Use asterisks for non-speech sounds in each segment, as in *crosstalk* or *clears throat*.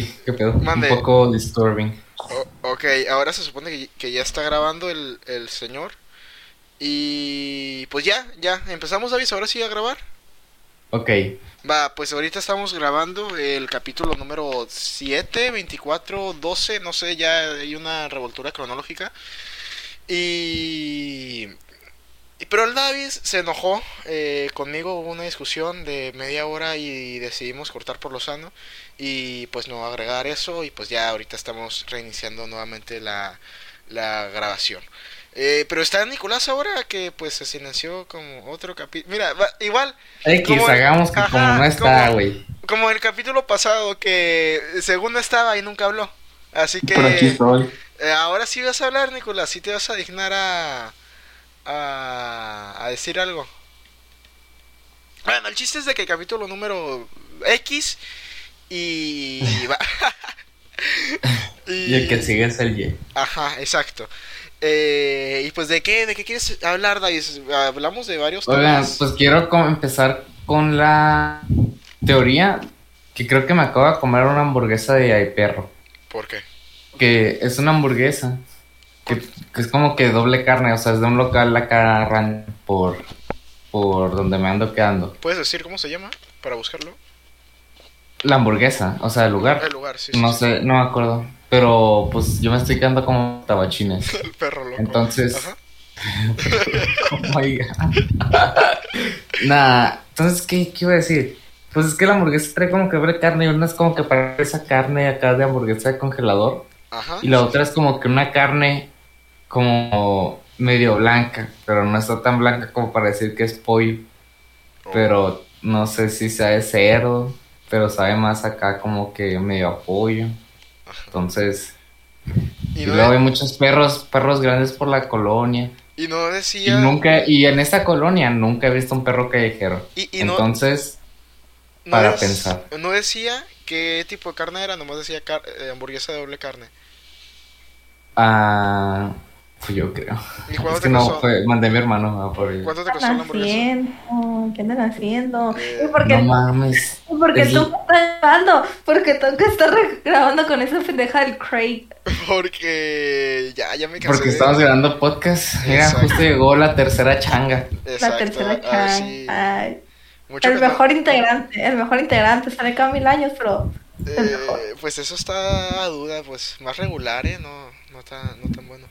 Güey, qué pedo. Mande. Un poco disturbing. O- ok, ahora se supone que, que ya está grabando el, el señor. Y pues ya, ya, empezamos David, ahora sí a grabar. Ok. Va, pues ahorita estamos grabando el capítulo número 7, 24, 12, no sé, ya hay una revoltura cronológica. Y... y- Pero el David se enojó eh, conmigo, hubo una discusión de media hora y decidimos cortar por lo sano y pues no agregar eso y pues ya ahorita estamos reiniciando nuevamente la, la grabación. Eh, pero está Nicolás ahora que pues se silenció como otro capítulo. Mira, va- igual X, Como- hagamos que como no está, como- güey. como el capítulo pasado que según estaba y nunca habló. Así que Pero aquí estoy. eh, ahora sí vas a hablar, Nicolás, sí te vas a dignar a, a, a decir algo. Bueno, el chiste es de que el capítulo número X y... *laughs* el que sigue es el Y. Ajá, exacto. Eh, y pues de qué, de qué quieres hablar, David? Hablamos de varios Oigan, temas. pues quiero empezar con la teoría que creo que me acabo de comer una hamburguesa de ay perro. ¿Por qué? Que es una hamburguesa que, que es como que doble carne, o sea, es de un local acá arran por, por donde me ando quedando. ¿Puedes decir cómo se llama para buscarlo? La hamburguesa, o sea, el lugar. El lugar, sí. No sí. sé, no me acuerdo. Pero pues yo me estoy quedando como tabachines. *laughs* El perro loco. Entonces- Ajá. *laughs* Oh my. *laughs* Nah, entonces, ¿qué, ¿qué iba a decir? Pues es que la hamburguesa trae como que doble carne y una es como que para esa carne acá de hamburguesa de congelador Ajá. y la otra es como que una carne como medio blanca, pero no está tan blanca como para decir que es pollo, Oh. pero no sé si sea de cerdo, pero sabe más acá como que medio a pollo. Entonces, Y y no, luego hay muchos perros, perros grandes por la colonia. y no Y decía. nunca, y en esta colonia nunca he visto un perro callejero. y, y Entonces, no para pensar. No decía qué tipo de carne era, nomás decía car- eh, hamburguesa de doble carne. ah, yo creo. ¿Y cuánto Es te que no, costó? fue, mandé a mi hermano a por ello. ¿Cuánto te ¿Qué costó la andan hamburguesa? haciendo? ¿Qué andan haciendo? Eh, ¿Y por qué, No mames. y por qué es- tú me estás grabando? Porque tengo que estar re- grabando con esa pendeja del Craig. Porque ya, ya me cansé. Porque estamos grabando podcast. Mira, justo llegó la tercera changa. La Exacto, tercera ah, chan. sí. Ay, Mucho el que no- mejor integrante, el mejor integrante. Sale cada mil años, pero eh, el mejor. pues eso está a duda, pues más regular, ¿eh? No, no tan, no tan bueno.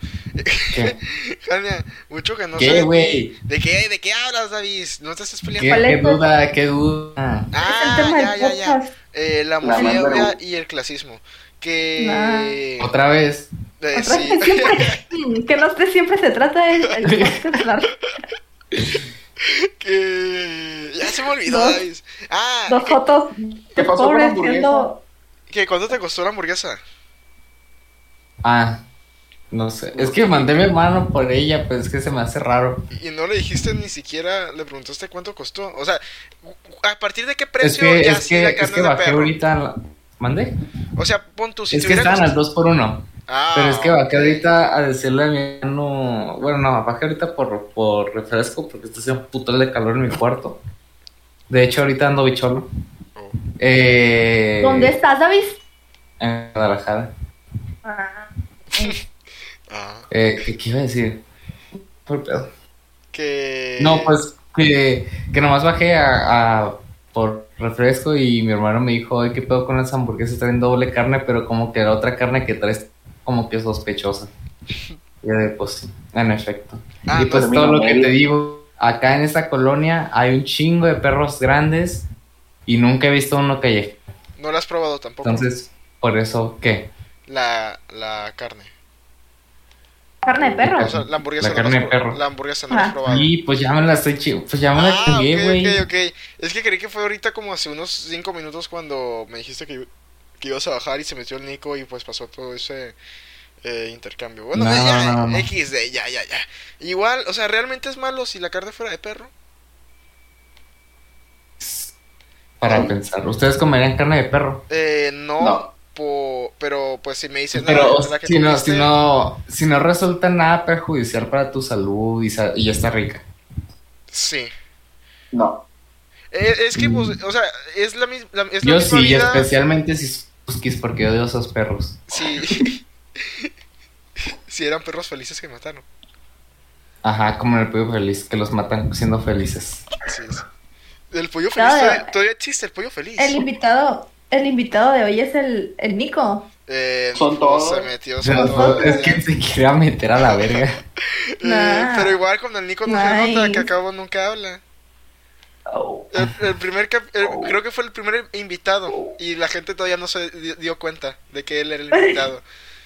¿Qué? *laughs* Jania, mucho que no ¿Qué, sé de ti. güey? ¿De qué, ¿De qué hablas, David? No te estés ¿Qué, peleando. ¿Cuál qué tu- duda? ¿Qué duda? el Ah, tema ya, del ya, ya. Eh, la homofobia y el clasismo. Que... Otra vez. eh, Otra sí. vez siempre, *laughs* que no sé, siempre se trata de el *laughs* que... Ya se me olvidó, Dos- David. Ah, dos fotos ¿Qué pasó con la hamburguesa? siendo que ¿cuánto te costó la hamburguesa? Ah, no sé. Es que mandé mi hermano por ella, pues es que se me hace raro. Y no le dijiste ni siquiera, le preguntaste cuánto costó. O sea, ¿a partir de qué Es precio que, ya es sí que, la es carne que de bajé perro? ahorita. la- ¿Mandé? O sea, pon tú, si es que estaban al costado- 2 por 1 Ah, Pero es que bajé ahorita a decirle a mi hermano. Bueno, no, bajé ahorita por, por refresco porque está haciendo un putal de calor en mi cuarto. De hecho, ahorita ando bicholo. Oh. Eh, ¿Dónde estás, David? En Guadalajara. Ah, Ah, Eh, ¿qué, qué iba a decir? Por pedo. que... No, pues que, que nomás bajé a, a- por refresco y mi hermano me dijo, ay, ¿qué pedo con las hamburguesas? Traen doble carne, pero como que la otra carne que traes como que sospechosa. Y pues sí, en efecto. Ah, y pues pues, todo lo que te digo, acá en esta colonia hay un chingo de perros grandes y nunca he visto uno callejero. No la has probado tampoco. Entonces, por eso, ¿qué? La, la carne. Carne de perro. O sea, la hamburguesa La no carne la de perro. La hamburguesa no la has Ah. probado. Y pues ya me la estoy chi- pues ya me la Ah, chingué, güey. ok, ok. Es que creí que fue ahorita como hace unos 5 minutos cuando me dijiste que, que ibas a bajar y se metió el Nico y pues pasó todo ese eh, intercambio. Bueno, No, ya, no, no. XD, ya, ya, ya. Igual, o sea, ¿realmente es malo si la carne fuera de perro? Para pensar, ¿ustedes comerían carne de perro? Eh, no, pero pues si me dices... Pero "No, que si no, comiste", si no, si no resulta nada perjudicial para tu salud y, sa- y ya está rica. Sí. No. Eh, es que, pues, Mm. o sea, es la, mis- la- es la Yo misma sí, vida... especialmente si, huskies porque odio a esos perros. Sí. *laughs* sí, eran perros felices que mataron. Ajá, como en el pollo feliz, que los matan siendo felices. El pollo feliz No, todavía, no. todavía existe, el pollo feliz. El invitado, el invitado de hoy es el, el Nico. Eh, Son todos. Se metió, son todos. es que se *laughs* quiere meter a la verga. Eh, Nah. pero igual con el Nico no se nota que acabo nunca habla. Oh. El, el primer cap- el- creo que fue el primer invitado y la gente todavía no se di- dio cuenta de que él era el invitado.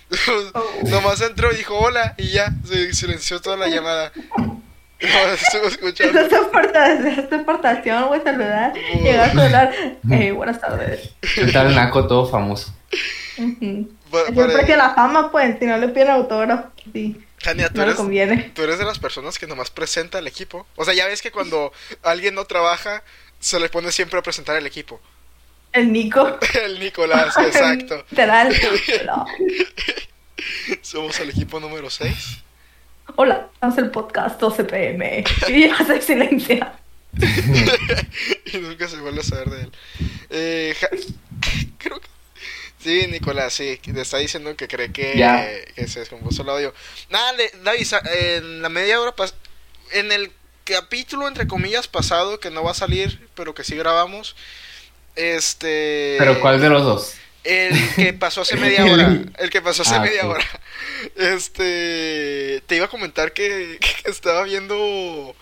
*laughs* Nomás entró y dijo hola y ya, se silenció toda la llamada. No, *laughs* estuvo escuchando. Esa es tu aportación, esa es tu aportación, güey, saludar. Llegar a hablar. Eh, buenas tardes. ¿Qué tal Naco todo famoso? Ujú. Pa- Es el pare- precio de la fama, pues, si no le piden autógrafo, sí, Tania, tú no le eres, conviene. tú eres de las personas que nomás presenta al equipo. O sea, ya ves que cuando alguien no trabaja, se le pone siempre a presentar al equipo. El Nico. *laughs* El Nicolás, *laughs* exacto. Literal. No. Somos el equipo número 6. Hola, estamos el podcast 12 pm. Y hace silencio. *laughs* y nunca se vuelve a saber de él. Eh, ja- creo que... Sí, Nicolás, sí, te está diciendo que cree que, Ya. que se descompuso el audio. Nada, le- David, en la media hora, pas- en el capítulo, entre comillas, pasado, que no va a salir, pero que sí grabamos, este... ¿Pero cuál de los dos? El que pasó hace *laughs* media hora. El que pasó hace Ah, media hora. Este. Te iba a comentar que, *laughs* que estaba viendo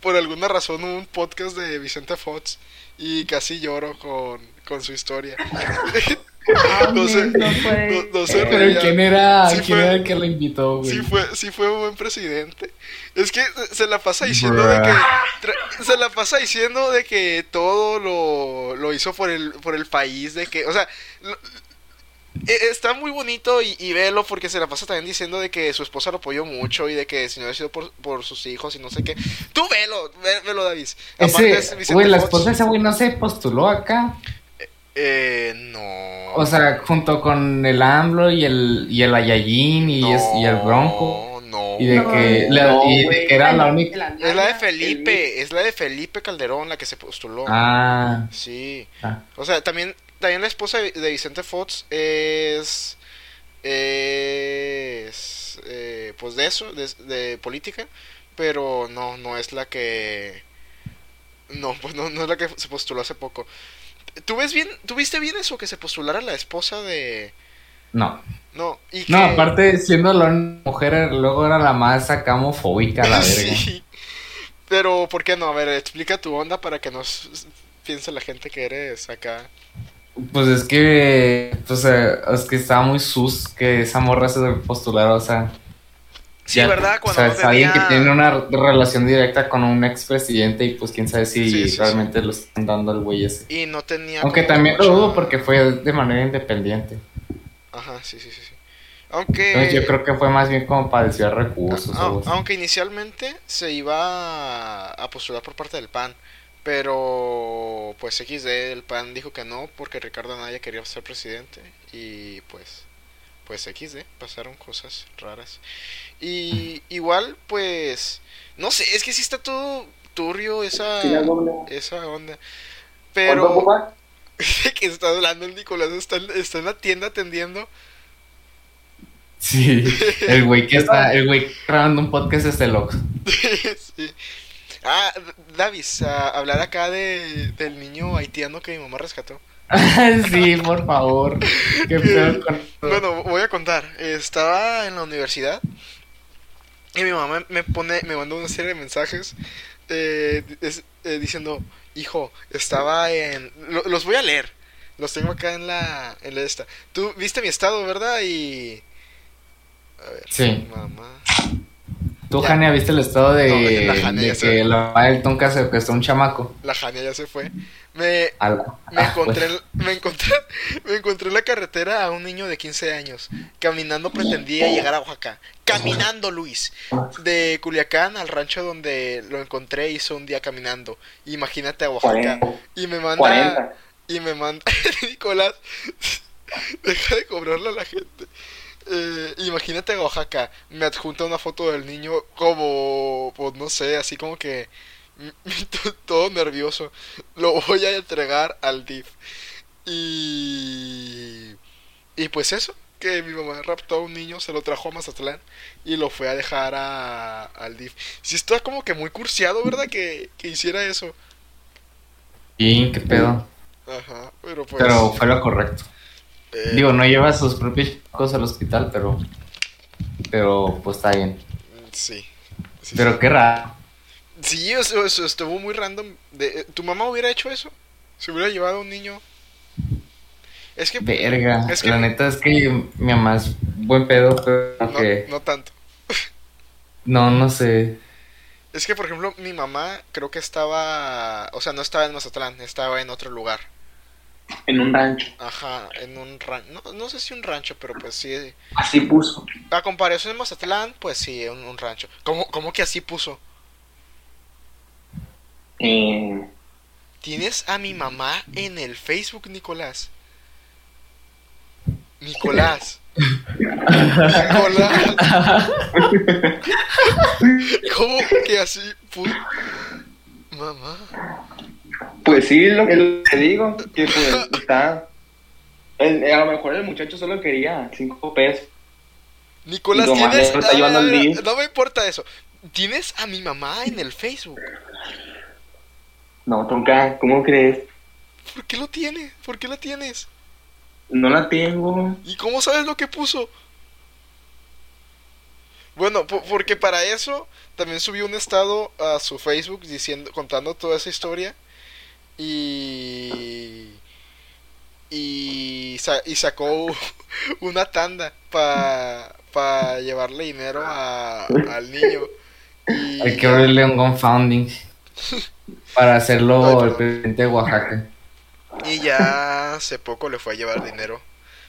por alguna razón un podcast de Vicente Fox y casi lloro con, con su historia. *laughs* no sé. no puede No, no sé. ¿Pero reía. quién era, Sí quién fue- era el que lo invitó, güey? Sí fue, sí fue un buen presidente. Es que se- la pasa diciendo de que tra- se la pasa diciendo de que todo lo, lo hizo por el por el país, de que, o sea, lo- e- está muy bonito y, y velo porque se la pasa también diciendo de que su esposa lo apoyó mucho y de que si no hubiera sido por, por sus hijos y no sé qué. Tú velo, ve- velo David. Aparte es Ese, Vicente güey, la Fox. esposa de ese güey no se postuló acá. Eh, no. O sea, junto con el AMLO y el, y el Ayayin y, es- y el Bronco. No. Y de No, que, la- no, y de que era la única. Es la de Felipe, es la de Felipe Calderón la que se postuló. Ah, Sí. ah. O sea, también, también la esposa de, de Vicente Fox es. Es. eh, pues de eso, de, de política. Pero no, no es la que. No, pues no, no es la que se postuló hace poco. ¿Tú ves bien, tú viste bien eso que se postulara la esposa de. no. No, y que. No, aparte, siendo la mujer, luego era la más acá homofóbica, la *laughs* verga. sí. Pero, ¿por qué no? A ver, explica tu onda para que nos piense la gente que eres acá. Pues es que, pues, eh, es que estaba muy sus que esa morra se postulara, o sea. Sí, ya- ¿verdad? Cuando o sea, no es alguien que tenía- tiene una relación directa con un expresidente y pues quién sabe si Sí, sí, sí. realmente lo están dando al güey ese. Y no tenía. Aunque también lo dudo porque fue de manera independiente. Ajá, sí, sí, sí. Aunque. Entonces yo creo que fue más bien como para desviar recursos. Ah, o aunque inicialmente se iba a postular por parte del PAN, pero pues XD, el PAN dijo que no porque Ricardo Anaya quería ser presidente y pues pues XD, pasaron cosas raras. Y igual pues no sé, es que sí está todo turbio esa esa onda. ¿Cuánto, Pero *laughs* que está hablando el Nicolás está, en- está en la tienda atendiendo. Sí, el güey que está, el güey grabando un podcast es el Ox. *laughs* Sí. Ah, Davis, a hablar acá de, del niño haitiano que mi mamá rescató. *laughs* sí, por favor. Qué con Bueno, voy a contar. Estaba en la universidad y mi mamá me pone, me mandó una serie de mensajes eh, es- eh, diciendo, hijo, estaba en, lo- los voy a leer. Los tengo acá en la, en la esta. Tú viste mi estado, ¿verdad? Y a ver, Sí. mamá. Tú, Ya. Jania, viste el estado de, No, la Jania de ya que sé. la mamá del Tonka secuestró a un chamaco. La Jania ya se fue. Me, ah, encontré, pues. me encontré, *laughs* me encontré en la carretera a un niño de 15 años. Caminando pretendía llegar a Oaxaca. Caminando, Luis. De Culiacán al rancho donde lo encontré hizo un día caminando. Imagínate a Oaxaca. 40. Y me manda 40. y me manda *laughs* Nicolás. *laughs* Deja de cobrarle a la gente. Eh, imagínate Oaxaca. Me adjunta una foto del niño como, pues no sé, así como que to- *laughs* todo nervioso. Lo voy a entregar al DIF. Y Y pues eso, que mi mamá raptó a un niño, se lo trajo a Mazatlán y lo fue a dejar a, al DIF. Sí está como que muy cursiado, ¿verdad? Que, que hiciera eso. Y qué pedo. Ajá, pero pues... Pero fue lo correcto. Eh, Digo, no lleva sus propios cosas al hospital, pero. Pero pues está bien. Sí. sí, Pero sí. qué raro. Sí, eso, eso estuvo muy random. De, ¿Tu mamá hubiera hecho eso? ¿Se hubiera llevado a un niño? Es que... Verga. Es que- La neta es que mi mamá es buen pedo, pero No, que. no tanto. *laughs* No, no sé. Es que, por ejemplo, mi mamá creo que estaba... O sea, no estaba en Mazatlán, estaba en otro lugar. En un rancho. Ajá, en un rancho. No, no sé si un rancho, pero pues sí. Así puso. A comparación de Mazatlán, pues sí, un, un rancho. ¿Cómo, ¿Cómo que así puso? Eh, ¿Tienes a mi mamá en el Facebook, Nicolás? Nicolás. Nicolás. ¿Cómo que así puso? Mamá. Pues sí, lo que que digo. Que pues está. el- a lo mejor el muchacho solo quería cinco pesos. Nicolás, tienes. está DIF. no me importa eso. Tienes a mi mamá en el Facebook. No, Tonka, ¿cómo crees? ¿Por qué lo tiene? ¿Por qué la tienes? No la tengo. ¿Y cómo sabes lo que puso? Bueno, po- porque para eso también subió un estado a su Facebook diciendo, contando toda esa historia y y, sa- y sacó *laughs* una tanda para pa llevarle dinero a- al niño. Y, Hay que abrirle un GoFunding *laughs* para hacerlo perdón. el presidente de Oaxaca. y ya hace poco le fue a llevar dinero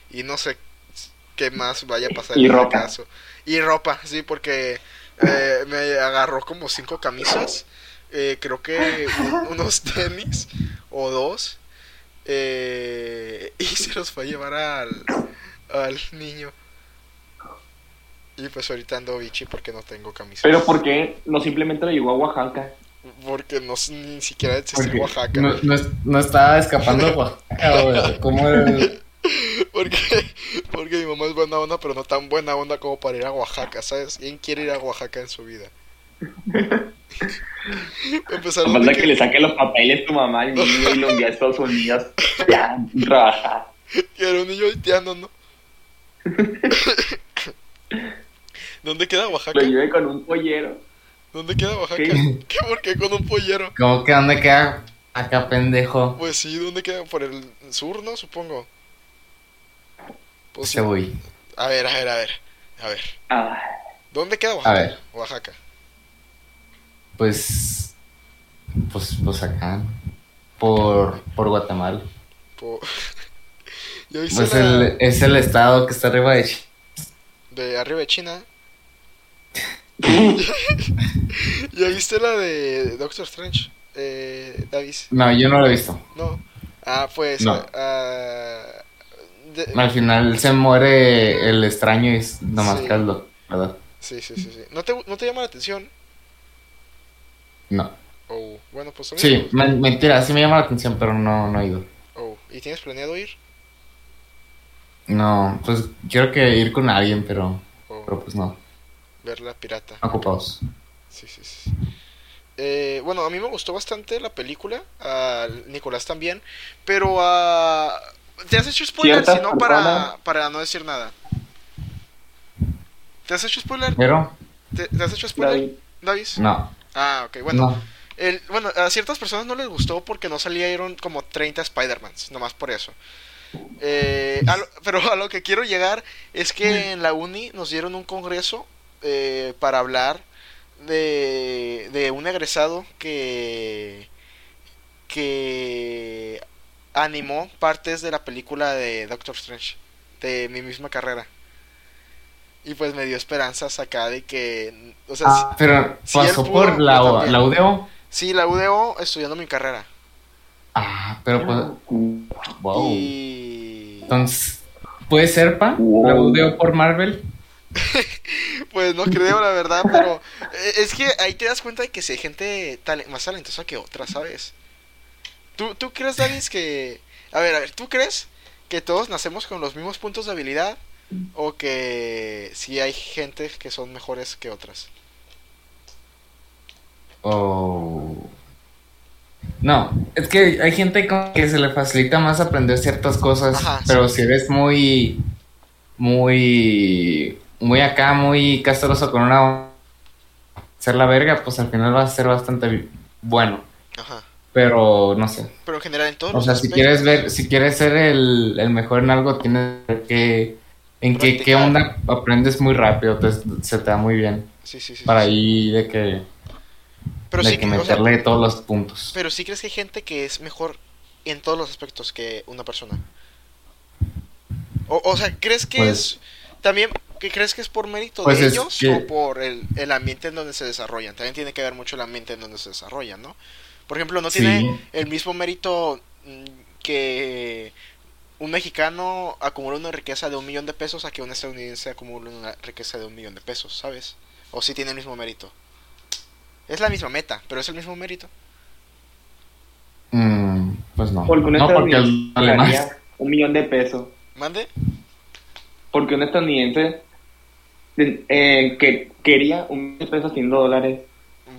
y no sé qué más vaya a pasar Y en ropa. caso. Y ropa, sí, porque eh, me agarró como cinco camisas, eh, creo que un- *laughs* unos tenis o dos, eh, *laughs* y se los fue a llevar al, al niño. Y pues ahorita ando bichi porque no tengo camisas. Pero ¿por qué no simplemente lo llevó a Oaxaca? Porque no ni siquiera existe Porque Oaxaca. No, no, no estaba escapando de Oaxaca. *laughs* ¿Cómo el- Porque, porque mi mamá es buena onda, pero no tan buena onda como para ir a Oaxaca, ¿sabes? ¿Quién quiere ir a Oaxaca en su vida? Empezaron Falta que que, le saque los papeles a tu mamá al niño y lo envíe a Estados Unidos. Ya, trabajar. que era un niño haitiano, ¿no? *laughs* ¿Dónde queda Oaxaca? Lo lleve con un pollero. ¿Dónde queda Oaxaca? ¿Qué? *laughs* ¿Qué? ¿Por qué con un pollero? ¿Cómo que dónde queda acá, pendejo? Pues sí, ¿dónde queda? Por el sur, ¿no? Supongo. Pues sí. Se voy. A ver, a ver, a ver. A ver. Ah, ¿Dónde queda Oaxaca? ver. Oaxaca. Pues. Pues, pues acá. Por, por Guatemala. Po- ¿Ya viste Pues la el, es el estado que está arriba de Ch- de arriba de China? *laughs* *laughs* ¿Ya viste la de Doctor Strange? Eh, Davis. No, yo no lo he visto. No. Ah, pues. No. ah, de- Al final se muere el extraño y es nomás Sí. caldo, ¿verdad? Sí, sí, sí, sí. ¿No te, ¿No te llama la atención? No. Oh, bueno, pues a Sí, me mentira, sí me llama la atención, pero no, no he ido. Oh, ¿y tienes planeado ir? No, pues quiero que ir con alguien, pero, Oh, pero pues no, ver la pirata. ocupados. Sí, sí, sí. Eh, bueno, a mí me gustó bastante la película, a Nicolás también, pero ah, ¿te has hecho spoiler? Si no, para, para no decir nada. ¿Te has hecho spoiler? Pero, ¿Te, te has hecho spoiler, David. Davis? no, Ah, ok, bueno. no. El, bueno, a ciertas personas no les gustó porque no salieron como 30 Spider-Mans, nomás por eso. Eh, a lo- *laughs* pero a lo que quiero llegar es que en la uni nos dieron un congreso eh, para hablar de, de un egresado que, que animó partes de la película de Doctor Strange, de mi misma carrera. Y pues me dio esperanzas acá de que, o sea, Ah, pero si pasó pudo, por la, la UDO. Sí, la UDO estudiando mi carrera. Ah, pero pues, wow. Y Entonces, ¿puede ser, pa? Wow. La UDO por Marvel. *laughs* pues no creo la verdad, pero eh, es que ahí te das cuenta de que si hay gente tale- más talentosa que otra, ¿sabes? ¿Tú, ¿Tú crees, Davis, que... A ver, a ver, ¿tú crees que todos nacemos con los mismos puntos de habilidad o que si hay gente que son mejores que otras. O... No, es que hay gente como que se le facilita más aprender ciertas cosas, Ajá, pero si eres muy, muy, muy acá, muy castroso con una... Ser la verga, pues al final va a ser bastante bueno, Ajá. pero no sé. Pero en general en O sea, si quieres ver, si quieres ser el, el mejor en algo, tienes que ver que, en qué, onda aprendes muy rápido, te- se te da muy bien. Sí, sí, sí. Para sí. ahí de que, Pero de sí que que, o sea, meterle todos los puntos. pero sí crees que hay gente que es mejor en todos los aspectos que una persona. O, o sea, ¿crees que Pues- es también que crees que es por mérito Pues de ellos que- o por el, el ambiente en donde se desarrollan? También tiene que ver mucho el ambiente en donde se desarrollan, ¿no? Por ejemplo, no Sí. tiene el mismo mérito mm, que un mexicano acumula una riqueza de un millón de pesos a que un estadounidense acumula una riqueza de un millón de pesos, ¿sabes? O si tiene el mismo mérito. Es la misma meta, pero es el mismo mérito. Mm, pues no. Porque un no, estadounidense ganaría un millón de pesos. ¿Mande? Porque un estadounidense eh, que quería un millón de pesos haciendo dólares.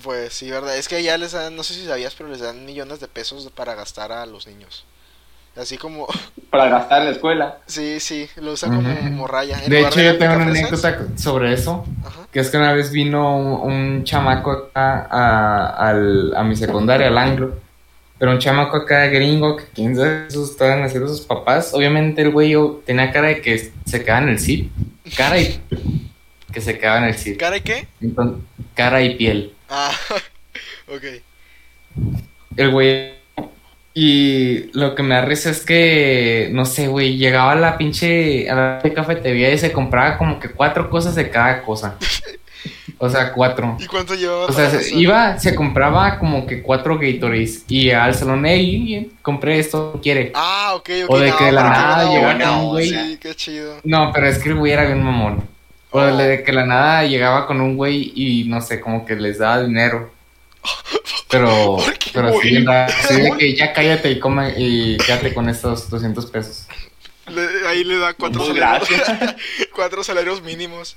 Pues sí, verdad. Es que ya les dan, no sé si sabías, pero les dan millones de pesos para gastar a los niños. Así como, *laughs* para gastar en la escuela. sí, sí, lo usan como. En De hecho, yo tengo una anécdota sobre eso. Ajá. Que es que una vez vino un, un chamaco acá a, al- a mi secundaria, al anglo. Pero un chamaco acá gringo, que quién sabe, esos estaban haciendo sus papás. Obviamente el güey yo, tenía cara de que se quedaba en el zip. Cara y *laughs* que se quedaba en el zip. ¿Cara y qué? Entonces, cara y piel. Ah, *laughs* ok. El güey. Y lo que me da risa es que, no sé, güey, llegaba a la pinche, a la cafetería y se compraba como que cuatro cosas de cada cosa. O sea, cuatro. ¿Y cuánto llevaba? O sea, se- iba, se compraba como que cuatro Gatorades y al salón, hey, compré esto, ¿quiere? Ah, ok, ok. O de no, que de la nada buena llegaba onda, un güey. Sí, qué chido. No, pero es que el güey era bien mamón. O Oh. de que de la nada llegaba con un güey y no sé, como que les daba dinero. Pero, ¿Por pero sí, así de que ya cállate y come y quédate con estos 200 pesos. Le- ahí le da cuatro Pues, salarios, *laughs* cuatro salarios mínimos.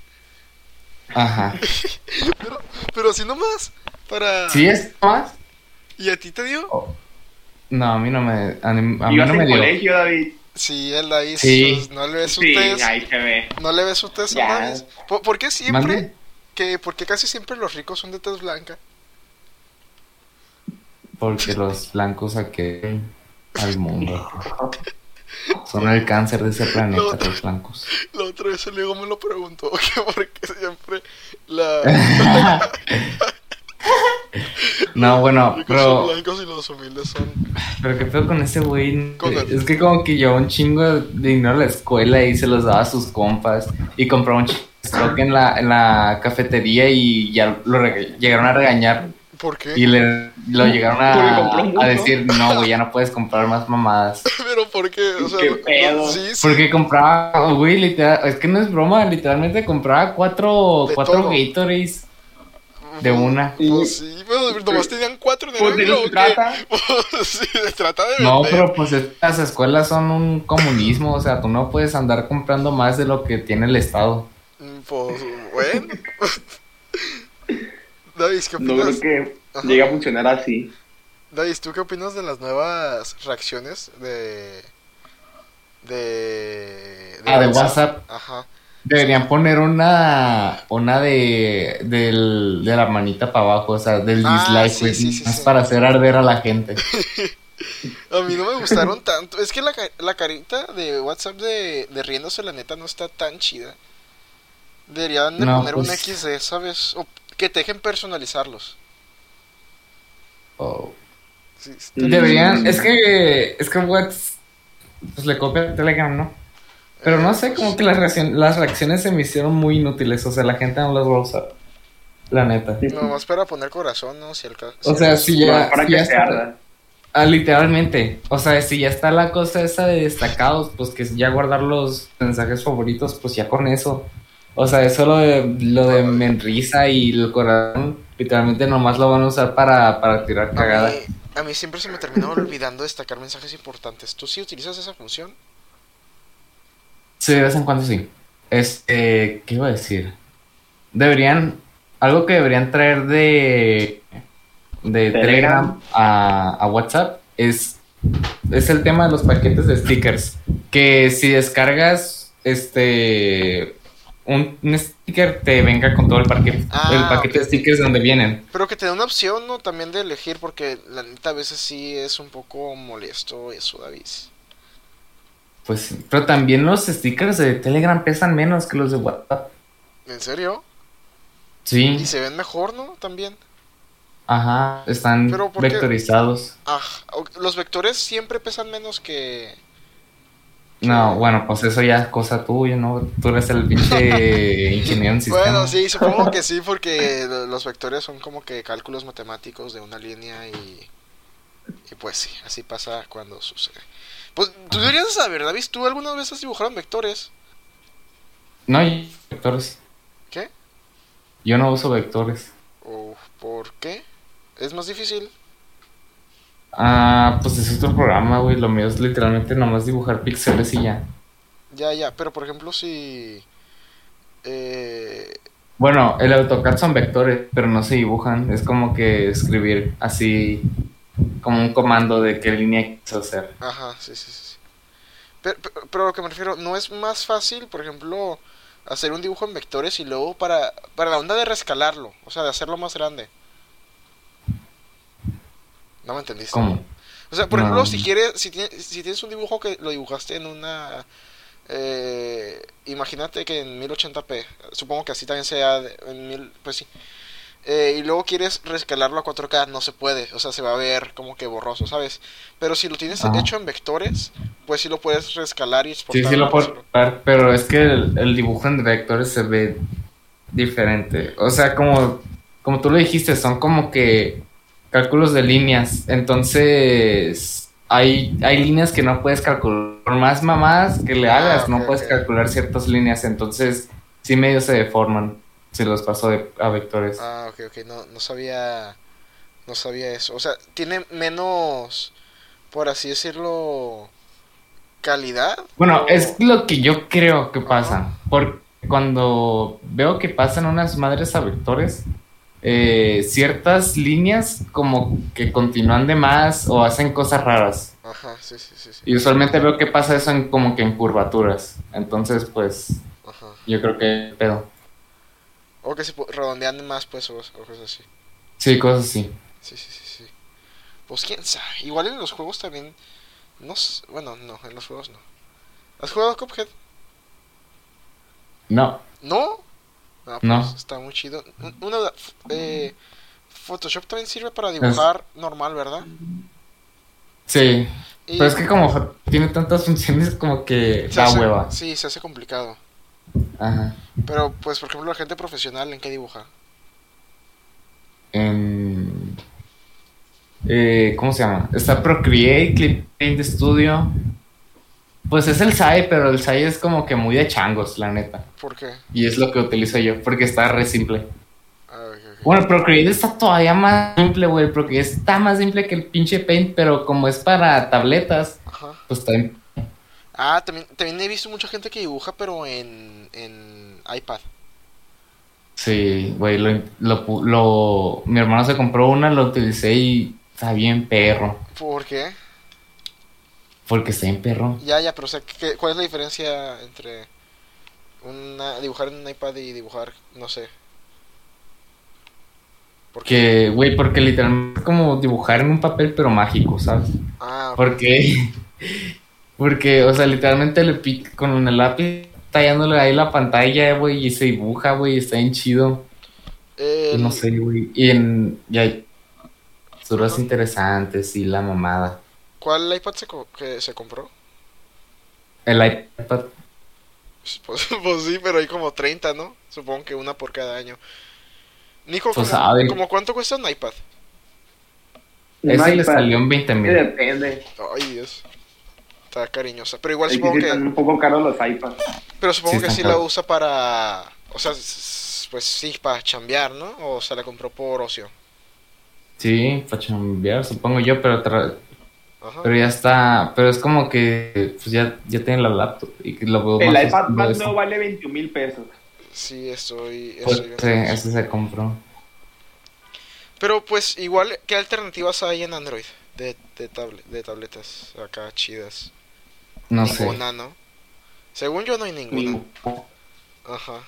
Ajá. *laughs* Pero, pero así nomás. Para... ¿Sí es más? ¿Y a ti te dio? Oh. No, a mí no me, a mí, a mí no me dio. colegio, David. Sí, él ahí Sí. sus- no le ve su Sí, test. ahí se ve. No le ve su test a. ¿Por, por qué siempre? ¿Mande? Que, porque casi siempre los ricos son de tez blanca. Porque los blancos aquí al mundo. *laughs* Son el cáncer de ese planeta, los blancos. La otra vez el Lego me lo preguntó, *laughs* que porque siempre la... *laughs* No, bueno, los pero, son blancos y los humildes son... pero qué pedo con ese güey. Con el- Es que como que llevó un chingo de dinero a la escuela y se los daba a sus compas. Y compró un stock en la, en la cafetería y ya lo llegaron a regañar. ¿Por qué? Y le, lo llegaron a, a decir, no, güey, ya no puedes comprar más mamadas. *laughs* Pero ¿por qué? O sea, ¿Qué no- pedo? Sí, sí. Porque compraba, güey, literal, es que no es broma, literalmente compraba cuatro, De cuatro todo. Gatorades de una. Pues sí, pero nomás tenían cuatro Pues de ángulo, eso ¿o se qué? trata. *laughs* Pues sí, se trata de No, vender. pero pues estas escuelas son un comunismo, o sea, tú no puedes andar comprando más de lo que tiene el Estado. Mm, Pues, bueno. *laughs* David, ¿qué No opinas? creo que Ajá. llegue a funcionar así. David, ¿tú qué opinas de las nuevas reacciones de... De... Ah, de WhatsApp. Ajá. Deberían poner una, una de, del, de la manita para abajo, o sea, del Ah, dislike, sí, güey, sí, sí, más sí. para hacer arder a la gente. *laughs* A mí no me gustaron tanto. Es que la, la carita de WhatsApp de, de riéndose, la neta, no está tan chida. Deberían de No, poner un pues- XD, ¿sabes? O que te dejen personalizarlos. Oh. Sí, está- Deberían, es que, es que WhatsApp, pues le copia a Telegram, ¿no? Pero no sé, como que las, reaccion- las reacciones se me hicieron muy inútiles, o sea, la gente no las va a usar. La neta. Nomás para poner corazón, ¿no? Si el ca- O sea, si ya, para si que ya se está- arda. Ah, literalmente. O sea, si ya está la cosa esa de destacados, pues que ya guardar los mensajes favoritos, pues ya con eso. O sea, eso lo de, lo de Menrisa y el corazón, literalmente nomás lo van a usar para, para tirar A cagada. mí, a mí siempre se me terminó olvidando destacar mensajes importantes. ¿Tú sí utilizas esa función? Sí, de vez en cuando sí. Este, ¿qué iba a decir? Deberían, algo que deberían traer de, de Telegram. Telegram a, a WhatsApp es, es el tema de los paquetes de stickers. Que si descargas este un, un sticker te venga con todo el paquete, Ah, el paquete de stickers donde vienen. Pero que te dé una opción, ¿no? También de elegir, porque la neta a veces sí es un poco molesto eso, David. Pues, pero también los stickers de Telegram pesan menos que los de WhatsApp. ¿En serio? Sí, Y se ven mejor, ¿no? También. ajá, están vectorizados. Ah, o- los vectores siempre pesan menos que... No, bueno, pues eso ya es cosa tuya, ¿no? Tú eres el pinche *laughs* ingeniero en sistemas. Bueno, sí, supongo que sí, porque lo- los vectores son como que cálculos matemáticos de una línea y... Y pues sí, así pasa cuando sucede. Pues tú deberías saber, David, ¿tú alguna vez has dibujado en vectores? No hay vectores. ¿Qué? Yo no uso vectores. ¿O por qué? ¿Es más difícil? Ah, pues es otro programa, güey. Lo mío es literalmente nomás dibujar píxeles y ya. Ya, ya, pero por ejemplo si... Eh, Bueno, el AutoCAD son vectores, pero no se dibujan. Es como que escribir así, como un comando de qué línea quieres hacer. ajá, sí, sí, sí. Pero, pero, pero lo que me refiero, ¿no es más fácil, por ejemplo, hacer un dibujo en vectores y luego para, para la onda de rescalarlo? O sea, de hacerlo más grande. ¿No me entendiste? ¿Cómo? O sea, por No. ejemplo, si quieres, si tienes, si tienes un dibujo que lo dibujaste en una, eh, imagínate que en 1080p, supongo que así también sea en mil, pues sí. Eh, y luego quieres rescalarlo a 4K, no se puede, o sea, se va a ver como que borroso, ¿sabes? Pero si lo tienes Ajá. hecho en vectores, pues sí lo puedes rescalar y Sí, exportar. sí lo puedo otro. explicar, pero es que el, el dibujo en vectores se ve diferente. O sea, como, como tú lo dijiste, son como que cálculos de líneas. Entonces, hay, hay líneas que no puedes calcular. Por más mamadas que le Ah, hagas, no puedes calcular ciertas líneas. Entonces, sí medio se deforman si los paso de- a vectores. Ah, ok, ok, no, no sabía, no sabía eso. O sea, tiene menos, por así decirlo, calidad. Bueno, o- es lo que yo creo que pasa. Porque cuando veo que pasan unas madres a vectores, eh, ciertas líneas como que continúan de más o hacen cosas raras. Ajá, sí, sí, sí, sí. Y usualmente veo que pasa eso en como que en curvaturas. Entonces, pues, Ajá. yo creo que pedo. O que se redondean más, pues, o, o cosas así. Sí, cosas así. Sí, sí, sí, sí. Pues quién sabe. Igual en los juegos también. No s- Bueno, no, en los juegos no. ¿Has jugado Cuphead? No, ¿No? Ah, pues No. está muy chido. Un- Una eh, Photoshop también sirve para dibujar normal, ¿verdad? sí. Y Pero es que como tiene tantas funciones como que se da hace- hueva. Sí, se hace complicado. Ajá. Pero, pues, por ejemplo, la gente profesional, ¿en qué dibuja? en- eh, ¿cómo se llama? Está Procreate, Clip Paint Studio. Pues es el SAI, pero el SAI es como que muy de changos, la neta. ¿Por qué? Y es lo que utilizo yo, porque está re simple. Ah. Bueno, Procreate está todavía más simple, güey. Procreate está más simple que el pinche Paint, pero como es para tabletas, Ajá. pues está bien. Ah, también, también he visto mucha gente que dibuja, pero en, en iPad. Sí, güey, lo, lo, lo- mi hermano se compró una, lo utilicé y está bien perro. ¿Por qué? Porque está bien perro. Ya, ya, pero o sea, ¿qué- ¿cuál es la diferencia entre una, dibujar en un iPad y dibujar, no sé? ¿Por qué? Que, güey, porque literalmente es como dibujar en un papel, pero mágico, ¿sabes? Ah, ok. Porque, *laughs* porque, o sea, literalmente le pica con el lápiz, tallándole ahí la pantalla, güey, y se dibuja, güey, está bien chido. El- No sé, güey. Y en, y hay interesantes y la mamada. ¿Cuál iPad se, co- que se compró? El iPad, Pues, pues *laughs* sí, pero hay como 30, ¿no? Supongo que una por cada año. Nico, Pues, ¿cómo, sabe. cómo cuánto cuesta un iPad? ese No, le salió en 20 Sí, mil. depende. Ay, Dios. Está cariñosa. Pero igual Es que supongo sí están que... un poco caros los iPads. Pero supongo Sí, que sí la usa para... O sea, s- pues sí, para chambear, ¿no? O se la compró por ocio. Sí, para chambear, supongo yo, pero tra- Ajá. Pero ya está, pero es como que pues ya, ya tiene la laptop y que lo veo El más iPad nuevo vale 21 mil pesos. Sí, estoy, Pues, sí, ese se compró. Pero pues igual, ¿qué alternativas hay en Android? De, de, tablet, de tabletas acá chidas. No sé. ninguna, ¿no? Según yo no hay ninguna. Ninguno. Ajá.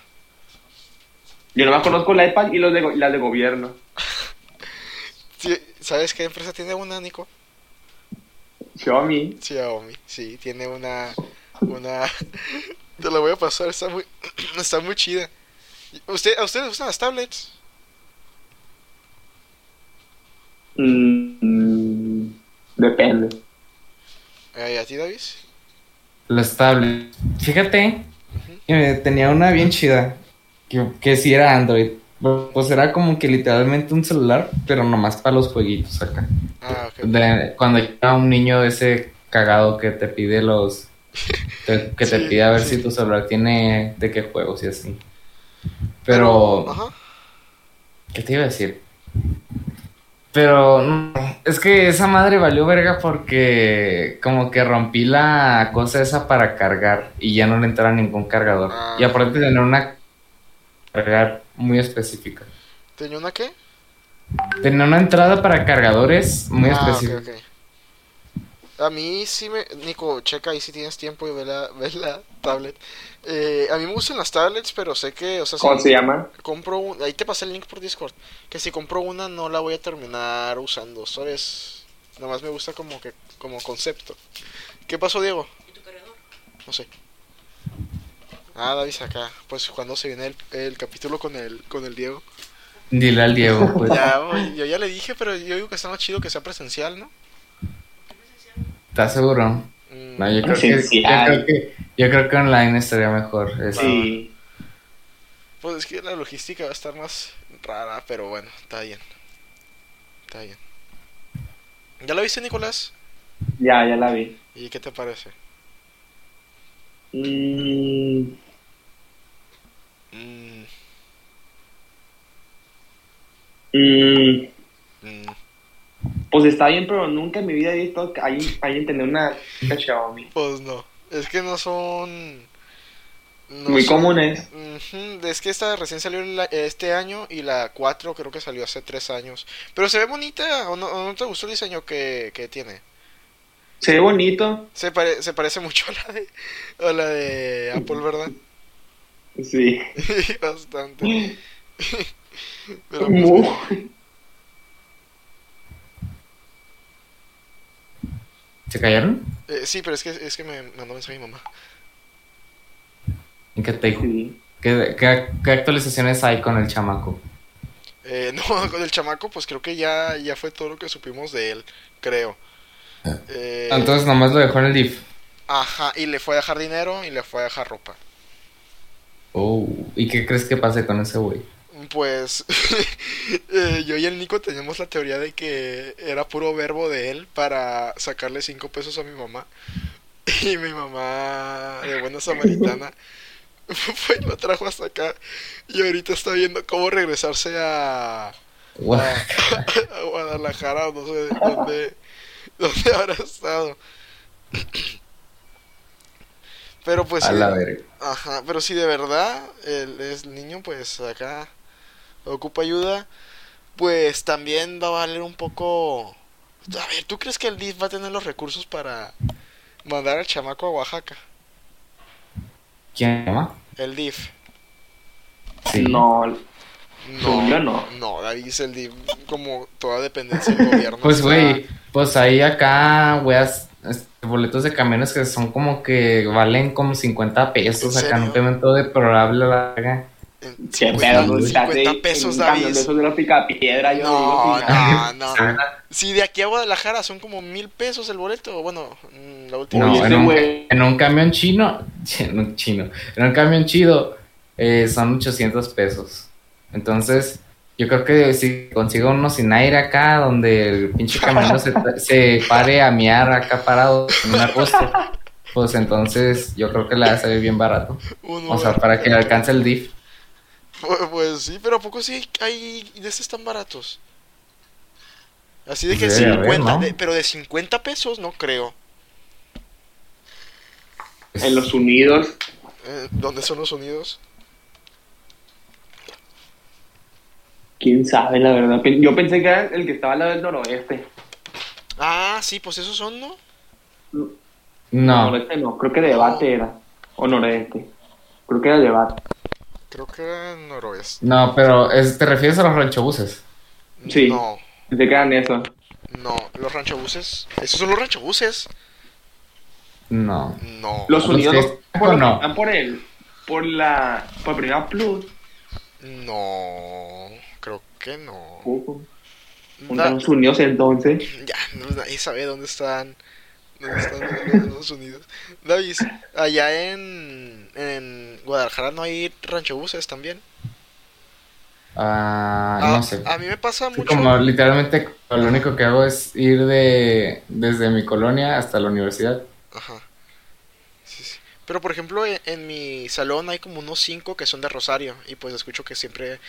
Yo nomás conozco el iPad y los de, las de gobierno. *laughs* ¿Sabes qué empresa tiene una, Nico? Xiaomi. Xiaomi, sí, tiene una... Una... *laughs* Te la voy a pasar, está muy... *clears throat* está muy chida. ¿Usted, ¿A ustedes les gustan las tablets? Mm, depende. Eh, ¿A ti, Davis? Las tablets. Fíjate, que tenía una bien chida, que, que sí era Android. Pues era como que literalmente un celular, pero nomás para los jueguitos acá. Ah. De- cuando llega un niño ese cagado que te pide los... te- que te Sí, pide a ver sí. si tu celular tiene de qué juegos y así. Pero... Ajá. ¿Qué te iba a decir? Pero no, es que esa madre valió verga porque como que rompí la cosa esa para cargar y ya no le entraba ningún cargador. Ah. Y aparte de tener una cargar muy específica. ¿Tenía una qué? Tenía una entrada para cargadores muy ah, ok, específica. ok. A mí sí me... Nico, checa ahí si tienes tiempo y ve la, *laughs* ve la tablet. Eh, a mí me gustan las tablets, pero sé que, o sea, ¿Cómo si se llama? compro un... Ahí te pasé el link por Discord. Que si compro una no la voy a terminar usando, ¿sabes? Nomás me gusta como que como concepto. ¿Qué pasó, Diego? No sé. Ah, David acá. Pues cuando se viene el, el capítulo con el, con el Diego. Dile al Diego, *laughs* pues. Ya, yo ya le dije, pero yo digo que está más chido que sea presencial, ¿no? ¿Estás seguro? Mm, No, yo creo, que, yo, creo que, yo creo que online estaría mejor. eso. Sí. Pues es que la logística va a estar más rara, pero bueno, está bien. Está bien. ¿Ya la viste, Nicolás? Ya, ya la vi. ¿Y qué te parece? Mm, mm, pues está bien, pero nunca en mi vida he visto que alguien, tener una, Xiaomi. pues no. Es que no son. no Muy son- comunes. Es que esta recién salió la- este año y la 4 creo que salió hace 3 años. Pero se ve bonita, ¿o no, o no te gustó el diseño que, que tiene? Se ve bonito. Se, pare- se parece mucho a la de, a la de Apple, ¿verdad? Sí. *laughs* Bastante. *laughs* Pero pues. *laughs* ¿Se cayeron? eh, sí, pero es que, es que me mandó mensaje mi mamá. ¿Y qué te dijo? Sí. ¿Qué, qué, qué actualizaciones hay con el chamaco? Eh, *laughs* no, con el chamaco, pues creo que ya, ya fue todo lo que supimos de él, creo. Eh, Entonces nomás lo dejó en el DIF. Ajá, y le fue a dejar dinero y le fue a dejar ropa. Oh, ¿y qué crees que pase con ese güey? Pues *laughs* eh, yo y el Nico teníamos la teoría de que era puro verbo de él para sacarle cinco pesos a mi mamá. *laughs* Y mi mamá, de buena samaritana, *laughs* fue y lo trajo hasta acá. Y ahorita está viendo cómo regresarse a, Guadalajara o no sé dónde, dónde habrá estado. *clears throat* Pero pues a sí, la verga. Ajá, pero si de verdad el, el niño pues acá ocupa ayuda, pues también va a valer un poco... A ver, ¿tú crees que el DIF va a tener los recursos para mandar al chamaco a Oaxaca? ¿Quién se llama? El DIF. Sí. No. No, no. no, David dice el DIF como toda dependencia del gobierno. Pues está- güey, pues ahí acá, weas, este, boletos de camiones que son como que valen como 50 pesos, ¿En acá te ven todo deprobable la. En Qué 50, pedo, no 50 pesos, David. De esos de la picapiedra, yo No, digo, no, no. Si de aquí a Guadalajara son como mil pesos el boleto, bueno, mm, la última No, en un, en un camión chino, *laughs* en un chino, en un camión chido eh, son 800 pesos. Entonces, yo creo que si consigo uno sin aire acá, donde el pinche camionero se, *laughs* se pare a miar acá parado en un arbusto, pues entonces yo creo que le va a salir bien barato. un O sea, para que le alcance el DIF. Pues, *laughs* pues sí, pero ¿a poco sí hay de estos tan baratos? Así de que Debe haber, 50, ¿no? de- pero de 50 pesos no creo. En los Unidos. Eh, ¿Dónde son los unidos? Quién sabe, la verdad. Yo pensé que era el que estaba al lado del noroeste. Ah, sí, pues esos son, ¿no? No, Noroeste no, creo que debate era. O noreste. Creo que era debate. Creo que noroeste. no, pero es- ¿te refieres a los ranchobuses? Sí. No, que eran eso. no, los ranchobuses. ¿Esos son los ranchobuses? No. No. Los Los Unidos que no, están por, no. están por el. Por la. Por Primera Plus. No, creo que no. Estados Unidos entonces. ya, no, nadie sabe dónde están. ¿Dónde están los Estados Unidos? David, allá en, en Guadalajara no hay ranchobuses también. Ah, Ah, no sé. A mí me pasa mucho. Como literalmente lo único que hago es ir de desde mi colonia hasta la universidad. Ajá. Sí, sí. Pero por ejemplo, en, en mi salón hay como unos cinco que son de Rosario y pues escucho que siempre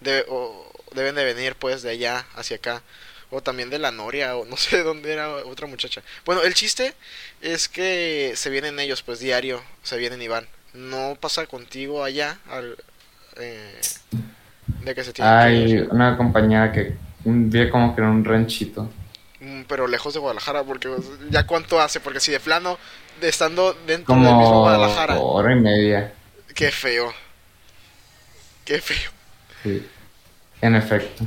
de- o deben de venir pues de allá hacia acá. O también de la Noria o no *laughs* sé de dónde era otra muchacha. Bueno, el chiste es que se vienen ellos pues diario, se vienen y van. No pasa contigo allá al, eh, de que se tienen que Hay una compañera que vive como que en un ranchito. Mm, pero lejos de Guadalajara porque ya cuánto hace porque si de plano de estando dentro del mismo Como Guadalajara. hora y media. Qué feo. Qué feo. Sí. En efecto.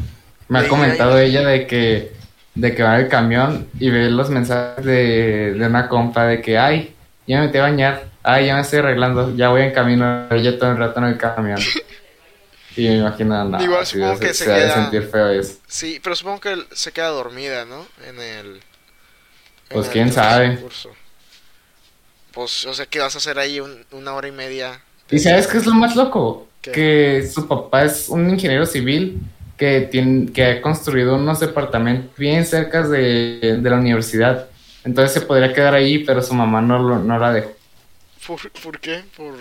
Me ha comentado ahí. ella de que de que va en el camión y ve los mensajes de, de una compa de que ay, ya me metí a bañar, ay, ya me estoy arreglando, ya voy en camino, ya todo el rato en el camión. *laughs* Y me imagino, no, Igual supongo debe- que se se de queda- sentir feo eso. Sí, pero supongo que se queda dormida, ¿no? En el. en Pues, el quién sabe. transcurso. Pues, o sea, ¿qué vas a hacer ahí un- una hora y media? ¿Y sabes qué es lo más loco? ¿Qué? Que su papá es un ingeniero civil que, tiene, que ha construido unos departamentos bien cerca de, de la universidad. Entonces se podría quedar ahí, pero su mamá no, lo- no la dejó. ¿Por, por qué? Por,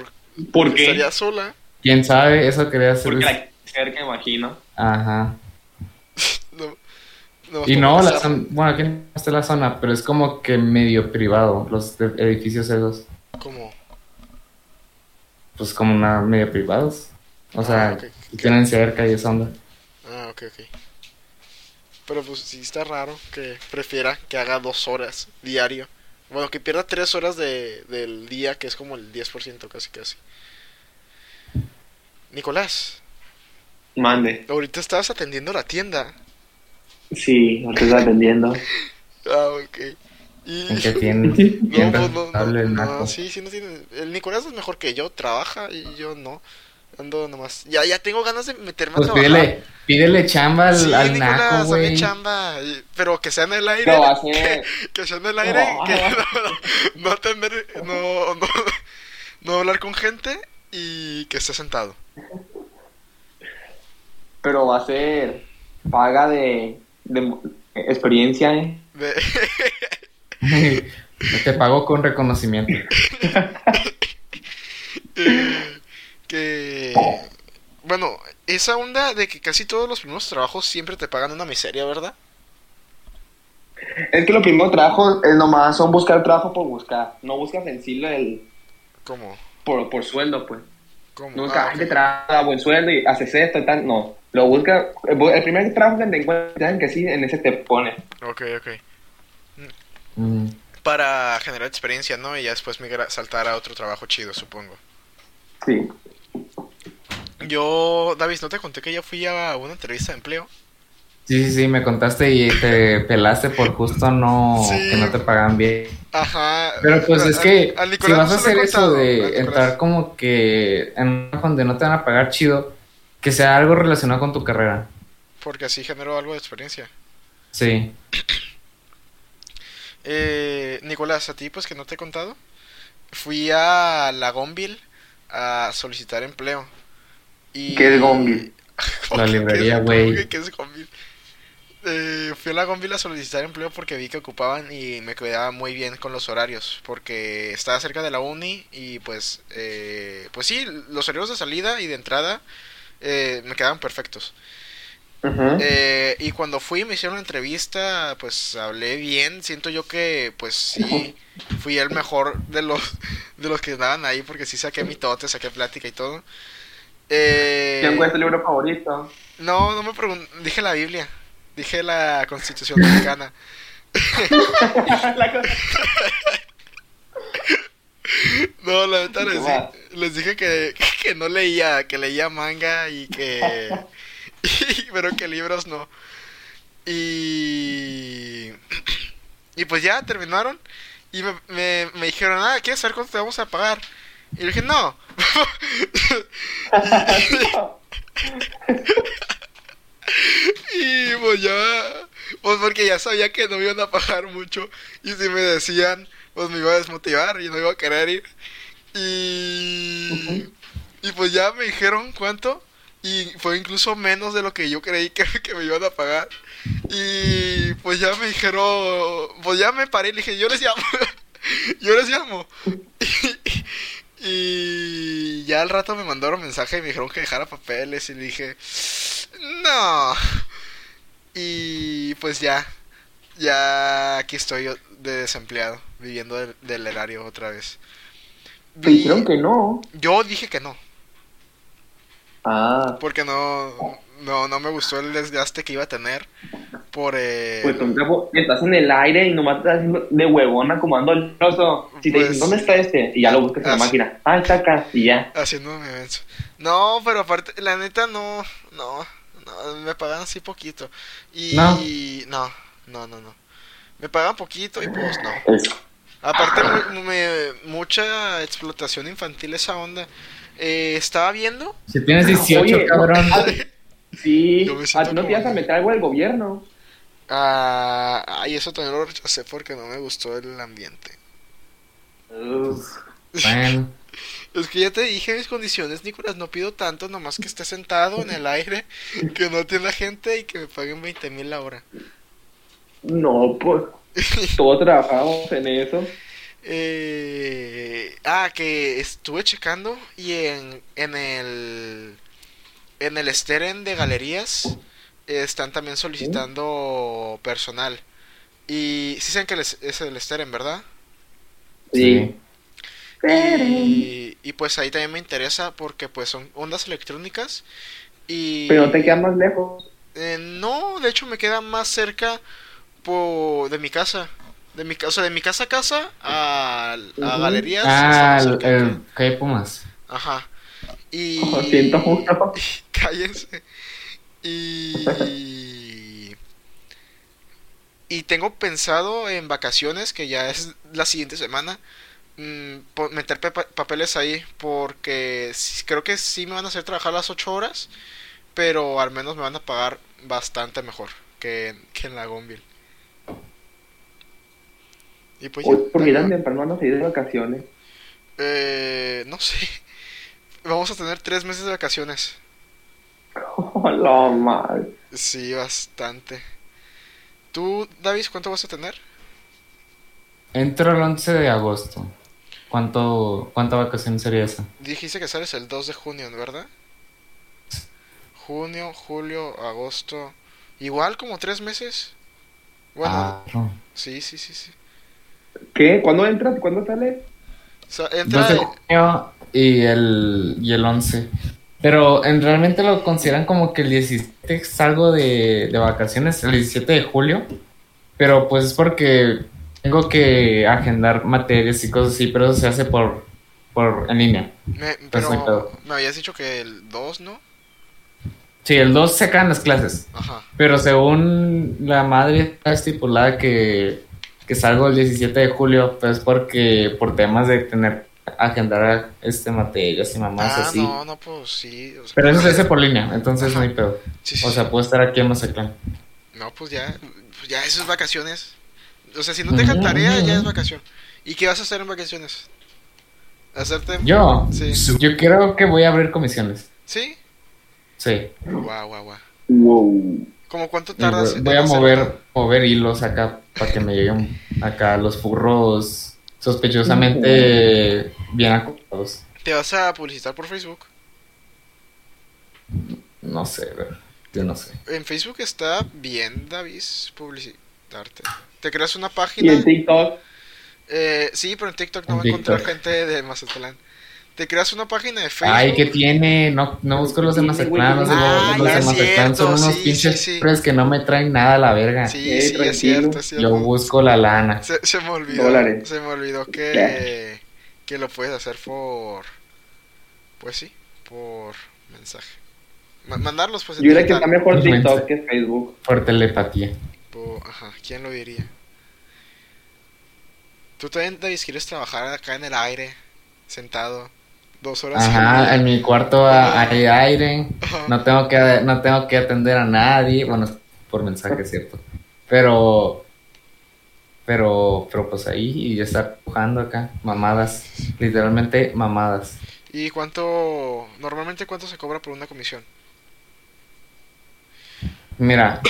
¿Por qué? Estaría sola. ¿Quién sabe? Eso quería hacer. Porque la cerca, imagino. Ajá. *laughs* No, no, Y no, la zona, bueno, aquí no está la zona, pero es como que medio privado, los edificios esos, ¿Cómo? pues como una medio privados. O sea, Ah, ok. que tienen cerca y esa onda. Ah, ok, ok. Pero pues sí está raro que prefiera que haga dos horas diario. Bueno, que pierda tres horas de, del día, que es como el 10% casi casi. Nicolás, Mande. ahorita estabas atendiendo la tienda. Sí, no te estoy atendiendo. *laughs* Ah, ok. Y... En que *laughs* tienen No, bien pues, no, no, naco. no, sí, sí, no tiene. El Nicolás es mejor que yo, trabaja y yo no. Ando nomás. Ya, ya tengo ganas de meterme Pues a trabajar. pídele, pídele chamba al, Sí, al Nicolás, naco, güey. chamba. Pero que sea en el aire. *laughs* Que, que sea en el aire. No. Que no, *laughs* no, no atender. No, no, no hablar con gente y que esté sentado. Pero va a ser paga de, de experiencia, ¿eh? De- *laughs* Te pago con reconocimiento. Eh, que. Bueno, esa onda de que casi todos los primeros trabajos siempre te pagan una miseria, ¿verdad? Es que los primeros trabajos es nomás son buscar trabajo por buscar. No buscas en sí el, ¿Cómo? por, por sueldo, pues. ¿Cómo? No Ah, buscas, ok. "Ay, te trabaja buen sueldo y haces esto y tal. No. Lo buscas. El, el primer trabajo que te encuentras que sí, en ese te pone. Ok, ok. Mm. Para generar experiencia, ¿no? Y ya después migra, saltar a otro trabajo chido, supongo. Sí. Yo, David, ¿no te conté que yo fui a una entrevista de empleo? Sí, sí, sí, me contaste y te pelaste por justo no, Sí. que no te pagan bien. Ajá. Pero pues es que si vas a hacer eso de entrar como que en donde no te van a pagar chido, que sea algo relacionado con tu carrera. Porque así generó algo de experiencia. Sí. *clears throat* Eh, Nicolás, a ti pues que no te he contado. Fui a la Gonville a solicitar empleo. Y... ¿Qué es Gonville? *laughs* ¿Cómo La que- librería, güey. ¿Qué es Gonville? Eh, fui a la Gonville a solicitar empleo porque vi que ocupaban y me quedaba muy bien con los horarios. Porque estaba cerca de la uni y pues... eh, pues sí, los horarios de salida y de entrada eh, me quedaban perfectos. Eh, y cuando fui me hicieron una entrevista, pues hablé bien. Siento yo que, pues sí, fui el mejor de los de los que estaban ahí porque sí saqué mi tote, saqué plática y todo. Eh, ¿Quién fue tu libro favorito? no, no me pregunté, dije la Biblia, dije la Constitución Mexicana. *laughs* La *laughs* No, la neta les, ¿Qué di- más? les dije que, que no leía, que leía manga y que... *laughs* y- pero que libros no. Y... Y pues ya terminaron y me, me, me dijeron, ah, ¿quieres saber cuánto te vamos a pagar? Y le dije, no. *laughs* y pues ya... Pues porque ya sabía que no me iban a pagar mucho y si me decían, pues me iba a desmotivar y no iba a querer ir. Y, y pues ya me dijeron cuánto. Y fue incluso menos de lo que yo creí que, que me iban a pagar. Y pues ya me dijeron, pues ya me paré y le dije, yo les llamo. *laughs* yo les llamo. *laughs* Y, ya al rato me mandaron mensaje y me dijeron que dejara papeles y le dije, no. Y pues ya, ya aquí estoy yo de desempleado, viviendo del, del erario otra vez. Te dijeron que no. Yo dije que no, Ah, porque no, no, no me gustó el desgaste que iba a tener por... eh, pues un capo, estás en el aire y nomás te estás haciendo de huevona como ando el oso. Si te Pues- dicen, ¿dónde está este? Y ya lo buscas en la máquina. Ah, está acá. Y ya. haciéndome menso. No, pero aparte, la neta no, no, no, me pagan así poquito. Y No. no, no, no, no. Me pagan poquito y pues no. Es- Aparte, mu- me- mucha explotación infantil esa onda. Eh, estaba viendo. Si tienes 18, Oye, no, cabrón. Ah, Sí, Yo me a siento ti no te ibas a meter algo del gobierno. ah, ay, eso también lo rechacé porque no me gustó el ambiente. Bueno, Es que ya te dije mis condiciones, Nicolás. No pido tanto, nomás que esté sentado en el aire, que no atienda gente y que me paguen 20 mil la hora. No, pues todos trabajamos en eso. *laughs* Eh, ah, que estuve checando y en, en el en el Steren de galerías eh, están también solicitando personal. Y sí saben que les- es el Steren, ¿verdad? Sí. Y, y pues ahí también me interesa porque pues son ondas electrónicas y Pero te quedas más lejos. Eh, no, de hecho me queda más cerca po- de mi casa. De mi, o sea, de mi casa a casa a, galerías. ah, el, Calle Pumas. que- Ajá. Y... Lo siento mucho. *laughs* Cállense. Y... Y tengo pensado en vacaciones, que ya es la siguiente semana, mm, meter papeles ahí, porque creo que sí me van a hacer trabajar las 8 horas, pero al menos me van a pagar bastante mejor que, en- que en la Gonville. Y pues Hoy, porque tan temprano van a salir de vacaciones. eh, no sé, vamos a tener tres meses de vacaciones. *laughs* Hola, mal. Sí, bastante. ¿Tú, Davis, cuánto vas a tener? Entro el 11 de agosto. ¿Cuánto, ¿Cuánta vacación sería esa? Dijiste que sales el 2 de junio, ¿verdad? Junio, julio, agosto. Igual como tres meses. Bueno, Ah, no. sí, sí, sí, sí. ¿Qué? ¿Cuándo entras cuándo sales? O sea, 2 entra... de junio y el, y el 11. Pero en realmente lo consideran como que el 17 salgo de, de vacaciones, el 17 de julio. Pero pues es porque tengo que agendar materias y cosas así, pero eso se hace por, por en línea. me- pero pedo. me habías dicho que el 2, ¿no? Sí, el 2 se acaban las clases. Ajá. Pero según la madre está estipulada que, que salgo el 17 de julio, pues porque por temas de tener agendar este materias y mamás ah, así. no, no, pues sí. o sea, Pero eso se hace por línea, entonces Ajá. no hay pedo. sí, sí, O sea, puedo estar aquí en Mazatlán. No, pues ya, pues ya eso es vacaciones. O sea, si no te dejan tarea, ya es vacación. ¿Y qué vas a hacer en vacaciones? ¿Hacerte...? Yo, Sí. yo creo que voy a abrir comisiones. ¿Sí? Sí. Guau, guau, guau. Wow. ¿Cómo cuánto tardas? voy a mover, mover hilos acá para que me lleguen acá los furros sospechosamente bien acoplados. ¿Te vas a publicitar por Facebook? No sé, yo no sé. En Facebook está bien, David, publicitarte. Te creas una Y página. en TikTok, Eh, sí, pero en TikTok no En va a encontrar gente de Mazatlán. Te creas una página de Facebook. Ay, ¿qué tiene? No, no busco los de Sí, Mazatlán, los de, Ah, los Mazatlán son cierto, unos sí, pinches sí, que no me traen nada a la verga. Sí, Eh, sí, es cierto, es cierto. Yo busco la lana. Se, se me olvidó. Dólares. Se me olvidó que, que lo puedes hacer por. Pues sí, por mensaje. Ma- mandarlos, pues. en yo diría que está mejor. TikTok que Facebook. Por telepatía. Po- Ajá, ¿quién lo diría? ¿Tú también, David, quieres trabajar acá en el aire, sentado, dos horas Ajá, en mi cuarto a- hay aire. Ajá. No tengo que no tengo que atender a nadie. Bueno, por mensaje, es cierto. Pero pero pero pues ahí y estar jugando acá, mamadas, literalmente mamadas. ¿Y cuánto, normalmente cuánto se cobra por una comisión? Mira,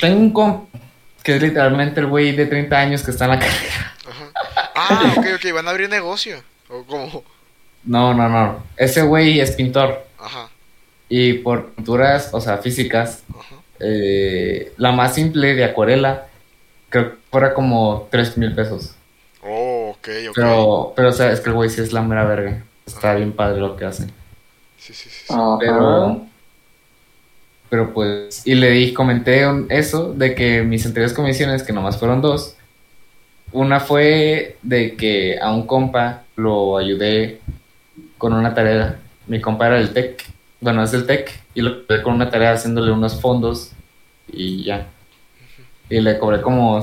tengo un comp que es literalmente el güey de 30 años que está en la *laughs* carrera. Ajá. Ah, ok, ok, van a abrir negocio. O como, No, no, no. Ese güey es pintor ajá, y por pinturas, o sea, físicas, ajá. eh, la más simple de acuarela, creo que fuera como 3 mil pesos. Oh, ok, ok. Pero, pero, o sea, es que el güey sí es la mera verga. Está bien padre lo que hace. Sí, sí, sí. sí. Ajá. Pero, pero pues, y le di, comenté un- eso, de que mis anteriores comisiones, que nomás fueron dos, una fue de que a un compa lo ayudé con una tarea. Mi compa era del TEC, bueno, es del TEC, y lo ayudé con una tarea haciéndole unos fondos y ya. Y le cobré como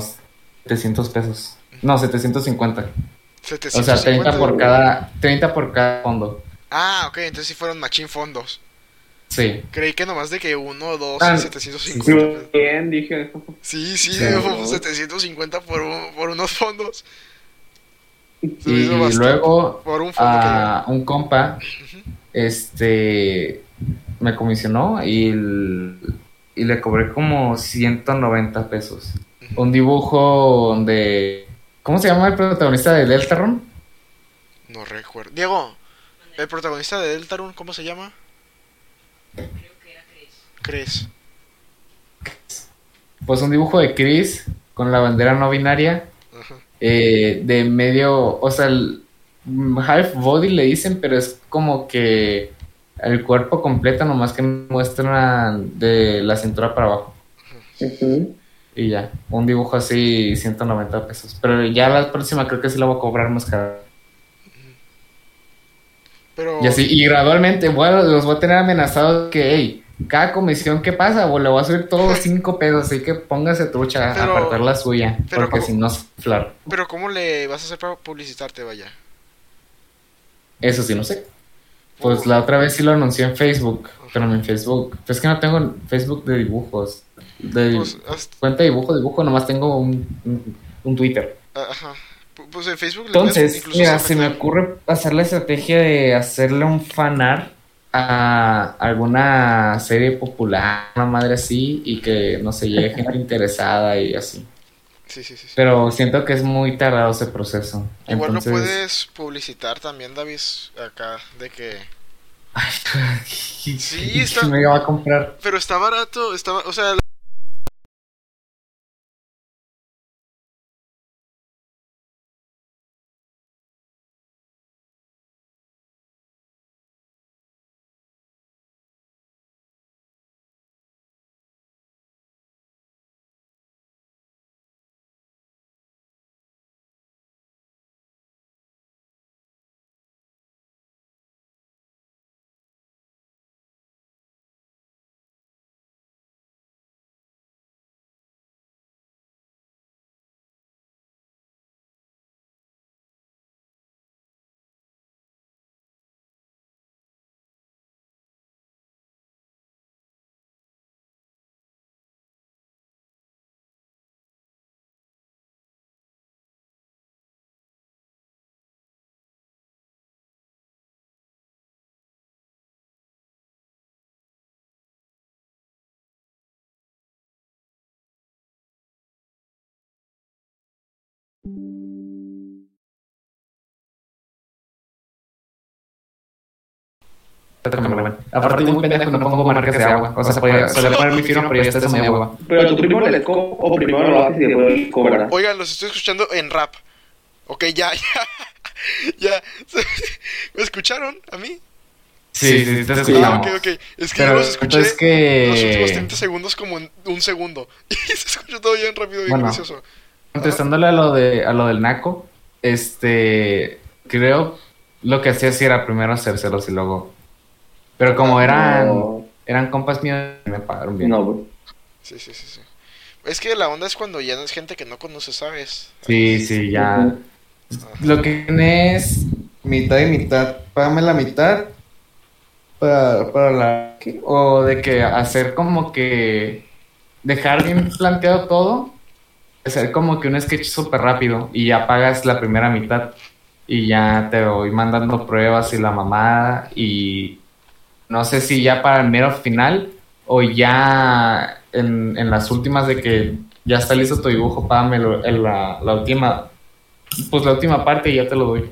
700 pesos. No, 750. O sea, 30 por 750. cada, 30 por cada fondo. Ah, ok, entonces sí fueron machín fondos. Sí. Creí que nomás de que uno, dos, Ah, y 750. Muy bien, dije. Sí, sí, Sí. *laughs* digo, 750 por, un- por unos fondos. Se Y luego Por un a un compa, este, me comisionó y, el- y le cobré como 190 pesos. Un dibujo de... ¿Cómo se llama el protagonista de Deltarune? que... No recuerdo. Diego, el protagonista de Deltarune, ¿cómo se llama? Chris. Pues un dibujo de Chris con la bandera no binaria. Eh, de medio, o sea, el half body le dicen, pero es como que el cuerpo completo, nomás que muestran de la cintura para abajo. Y ya, un dibujo así, 190 pesos. Pero ya la próxima creo que sí la voy a cobrar más caro. Pero... Y así, y gradualmente a- los voy a tener amenazados que, hey, cada comisión que pasa, pues, le voy a subir todos 5 *laughs* pesos, así que póngase trucha a apartar la suya, pero porque si no, a inflar. Pero ¿cómo le vas a hacer para publicitarte, vaya? Eso sí, no sé. Pues la otra vez sí lo anuncié en Facebook, pero en Facebook, pues es que no tengo Facebook de dibujos. De Pues, haz- cuenta de dibujo, dibujo, nomás tengo un, un, un Twitter. ajá. Pu- Pues en Facebook le Entonces, incluso mira, se me ocurre hacer la estrategia de hacerle un fanart a alguna serie popular, una madre así, y que no sé, llegue gente *laughs* interesada y así. Sí, sí, sí. sí. Pero siento que es muy tardado ese proceso. Igual Entonces, lo puedes publicitar también, David, acá, de que... *laughs* sí, *laughs* está- me va a comprar. Pero está barato, está... O sea... Aparte, muy pendejo, no pongo marcas de agua. O sea, se puede, se poner mi firma, pero ya está de agua. Pero tu primo le o primero lo haces y después cobra. Oigan, los estoy escuchando en rap. Ok, ya, ya. *laughs* ya. *laughs* ¿Me escucharon a mí? Sí, sí, te escuchamos. Ah, ok, ok. Es que yo los escuché los últimos 30 segundos como en un segundo. *laughs* Y se escuchó todo bien rápido y gracioso. Contestándole a lo de a lo del naco, este creo lo que hacía sí era primero hacérselos y luego. Pero como eran No, eran compas míos, me pagaron bien. no, güey. Sí, sí, sí, sí. Es que la onda es cuando ya no es gente que no conoces, ¿sabes? Sí, sí, ya. Ujú. Lo que tiene es mitad y mitad. Págame la mitad para, para la. ¿qué? O de que hacer como que. Dejar bien planteado todo. Hacer como que un sketch súper rápido. Y ya pagas la primera mitad. Y ya te voy mandando pruebas y la mamada. Y no sé si ya para el mero final. O ya en, en las últimas de que ya está listo tu dibujo. Págame la, la última pues la última parte y ya te lo doy.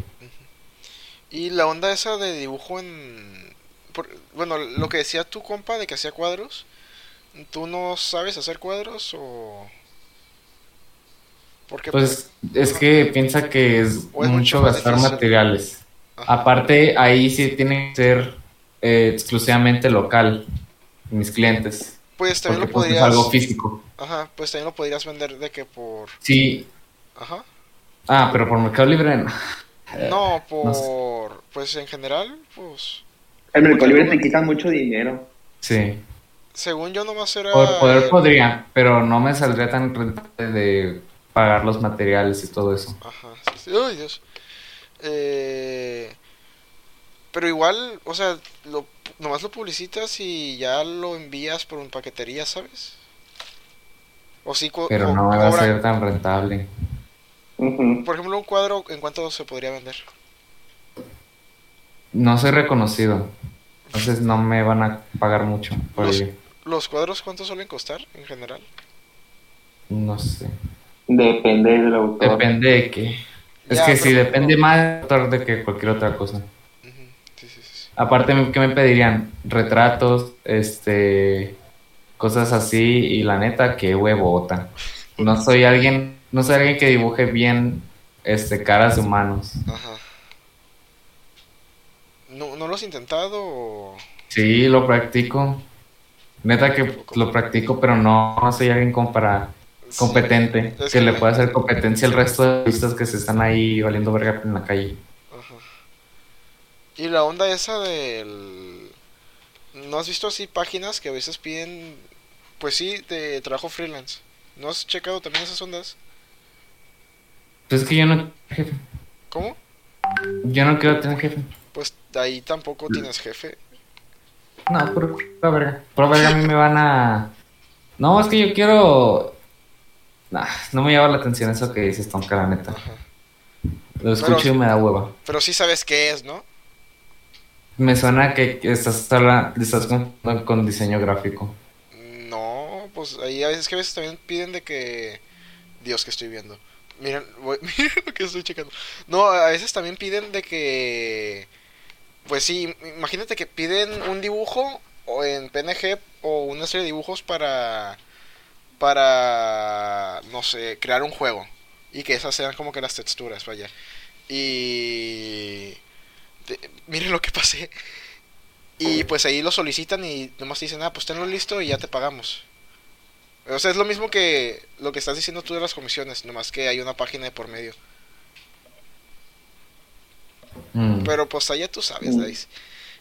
Y la onda esa de dibujo en... bueno, lo que decía tu compa de que hacía cuadros, ¿tú no sabes hacer cuadros o...? Porque Pues es que piensa que es es mucho gastar difícil. materiales. Ajá. Aparte, ahí sí tiene que ser eh, exclusivamente local, mis clientes. pues también Porque lo pues, es podrías... algo físico. Ajá, pues también lo podrías vender de que por... Sí. Ajá. Ah, pero por Mercado Libre no. No, *laughs* no sé. por... Pues en general, pues... El Mercado Libre te quitan mucho dinero. Sí. Según yo nomás era... Por poder podría, pero no me saldría tan rentable de pagar los materiales y todo eso. Ajá, sí, sí. Ay, Dios. Eh, pero igual, o sea, lo, nomás lo publicitas y ya lo envías por un paquetería, ¿sabes? O sí, Pero no va a ser tan rentable. Por ejemplo, un cuadro, ¿en cuánto se podría vender? No soy reconocido. Entonces no me van a pagar mucho por Los- ello. ¿Los cuadros cuánto suelen costar en general? No sé. Depende del autor. Depende de qué. Es Ya, que pero- sí, depende más del autor de que cualquier otra cosa. Ujú, Sí, sí, sí, sí. Aparte, ¿qué me pedirían? Retratos, este, cosas así, y la neta, qué huevota. No soy alguien, no soy alguien que dibuje bien, este, caras de humanos. Ajá. ¿No, ¿No lo has intentado o...? Sí, lo practico. Neta que lo practico, pero no, no soy alguien como para competente, Es que que- le pueda hacer competencia al resto de artistas que se están ahí valiendo verga en la calle. Ajá. Y la onda esa del... ¿No has visto así páginas que a veces piden, pues sí, de trabajo freelance? ¿No has checado también esas ondas? Pues es que yo no, jefe, ¿Cómo? yo no quiero tener jefe. Pues ahí tampoco tienes jefe. No, por pura verga. Por verga a mí me van a... No, es que yo quiero... Nah, no me llama la atención eso que dices, Tonka, la neta. Ajá. Lo escucho Pero- y me da hueva. Pero sí sabes qué es, ¿no? Me suena que estás, estás con, con diseño gráfico. No, pues ahí a veces que a veces también piden de que... Dios, que estoy viendo. Miren, voy- *laughs* miren lo que estoy checando. No, a veces también piden de que... Pues sí, imagínate que piden un dibujo o en PNG o una serie de dibujos para... Para... No sé, crear un juego. Y que esas sean como que las texturas, vaya. Y... de- miren lo que pasé. Y pues ahí lo solicitan y nomás te dicen, ah, pues tenlo listo y ya te pagamos. O sea, es lo mismo que lo que estás diciendo tú de las comisiones, nomás que hay una página de por medio. Mm. Pero pues allá tú sabes. Dice.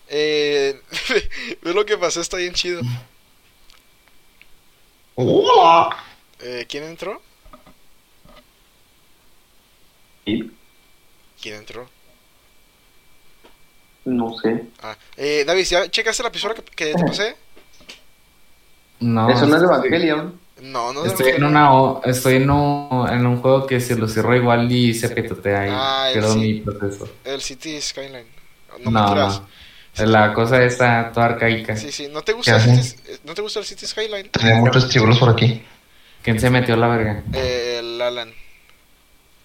Eh, *laughs* ve lo que pasó, está bien chido. ¡Hola! Eh, ¿Quién entró? Sí, ¿Quién entró? No sé. Ah, eh, David, ¿ya checaste la episodio que, que te pasé? No, Eso no es Evangelion. No, no. Estoy en una o- estoy en un, en un juego que se lo cierro igual y se petotea y Ah, el sí. mi proceso. El City Skyline. No, No, me no. La cosa está toda arcaica. Sí, sí. ¿No te gusta, el? City, eh, ¿no te gusta el City Skyline? Tenía muchos chivolos por aquí. ¿Quién se metió a la verga? Eh, el Alan.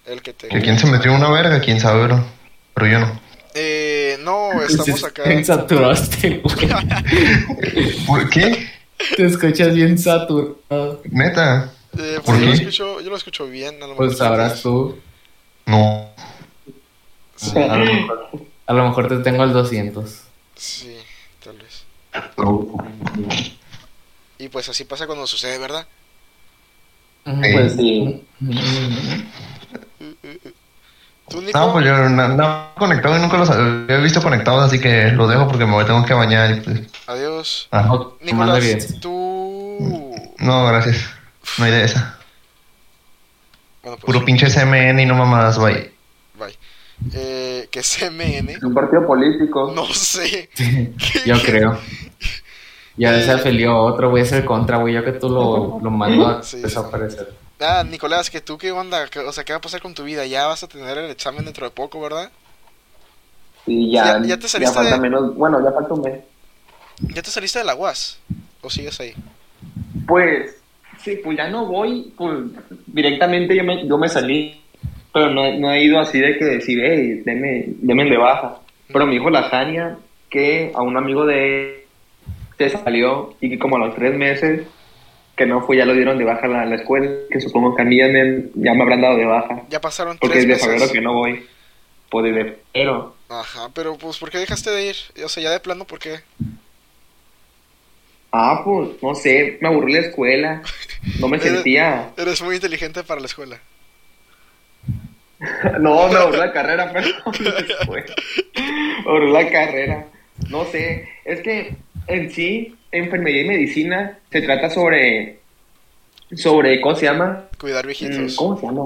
El que te... ¿Que quién se metió una verga? ¿Quién sabe, bro? Pero yo no. Eh, no, *laughs* estamos acá. Te saturaste, güey. *laughs* ¿Por qué? Te escuchas bien saturado. Neta. Eh, ¿Por pues yo lo qué? escucho, yo lo escucho bien. A lo mejor Pues sabrás tú. No. Sí, A lo mejor, a lo mejor te tengo al 200. Sí, tal vez. Y pues así pasa cuando sucede, ¿verdad? Pues Sí. ¿Tú, Nico? No, pues yo no, no conectado y nunca los había visto conectados, así que los dejo porque me tengo que bañar. y, pues, Adiós. No, manda bien. Nicolás, tú... no, gracias. No hay de esa. Bueno, pues, Puro pinche SMN y no mamadas, bye. bye. Eh, que es MN. Un partido político. No sé. Yo creo. Ya se afilió otro, güey, es el contra, güey. Yo que tú lo, lo mando a Sí. desaparecer. Ah, Nicolás, que tú qué onda, ¿Qué- o sea, ¿qué va a pasar con tu vida? Ya vas a tener el examen dentro de poco, ¿verdad? Y ya, Ya- ya te saliste falta de- menos. Bueno, ya falta un mes. ¿Ya te saliste de la UAS? ¿O sigues ahí? Pues, sí, pues ya no voy. Pues directamente yo me, yo me salí. Pero no, no he ido así de que decir, hey, deme, deme de baja. Pero me dijo la Tania que a un amigo de él se salió y que como a los tres meses que no fue, ya lo dieron de baja a la, la escuela. Que supongo que a mí ya me, ya me habrán dado de baja. Ya pasaron Porque tres desde febrero meses. que no voy. Pues desde febrero. Ajá, pero pues, ¿por qué dejaste de ir? O sea, ya de plano, ¿por qué? Ah, pues, no sé, me aburrí la escuela. No me *laughs* Eres- sentía. Eres muy inteligente para la escuela. No, me aburrí la carrera, pero después. Aburrí la carrera. No sé, es que en sí, enfermería y medicina se trata sobre. sobre, ¿cómo se llama? Cuidar Mm, viejitos. ¿Cómo se llama?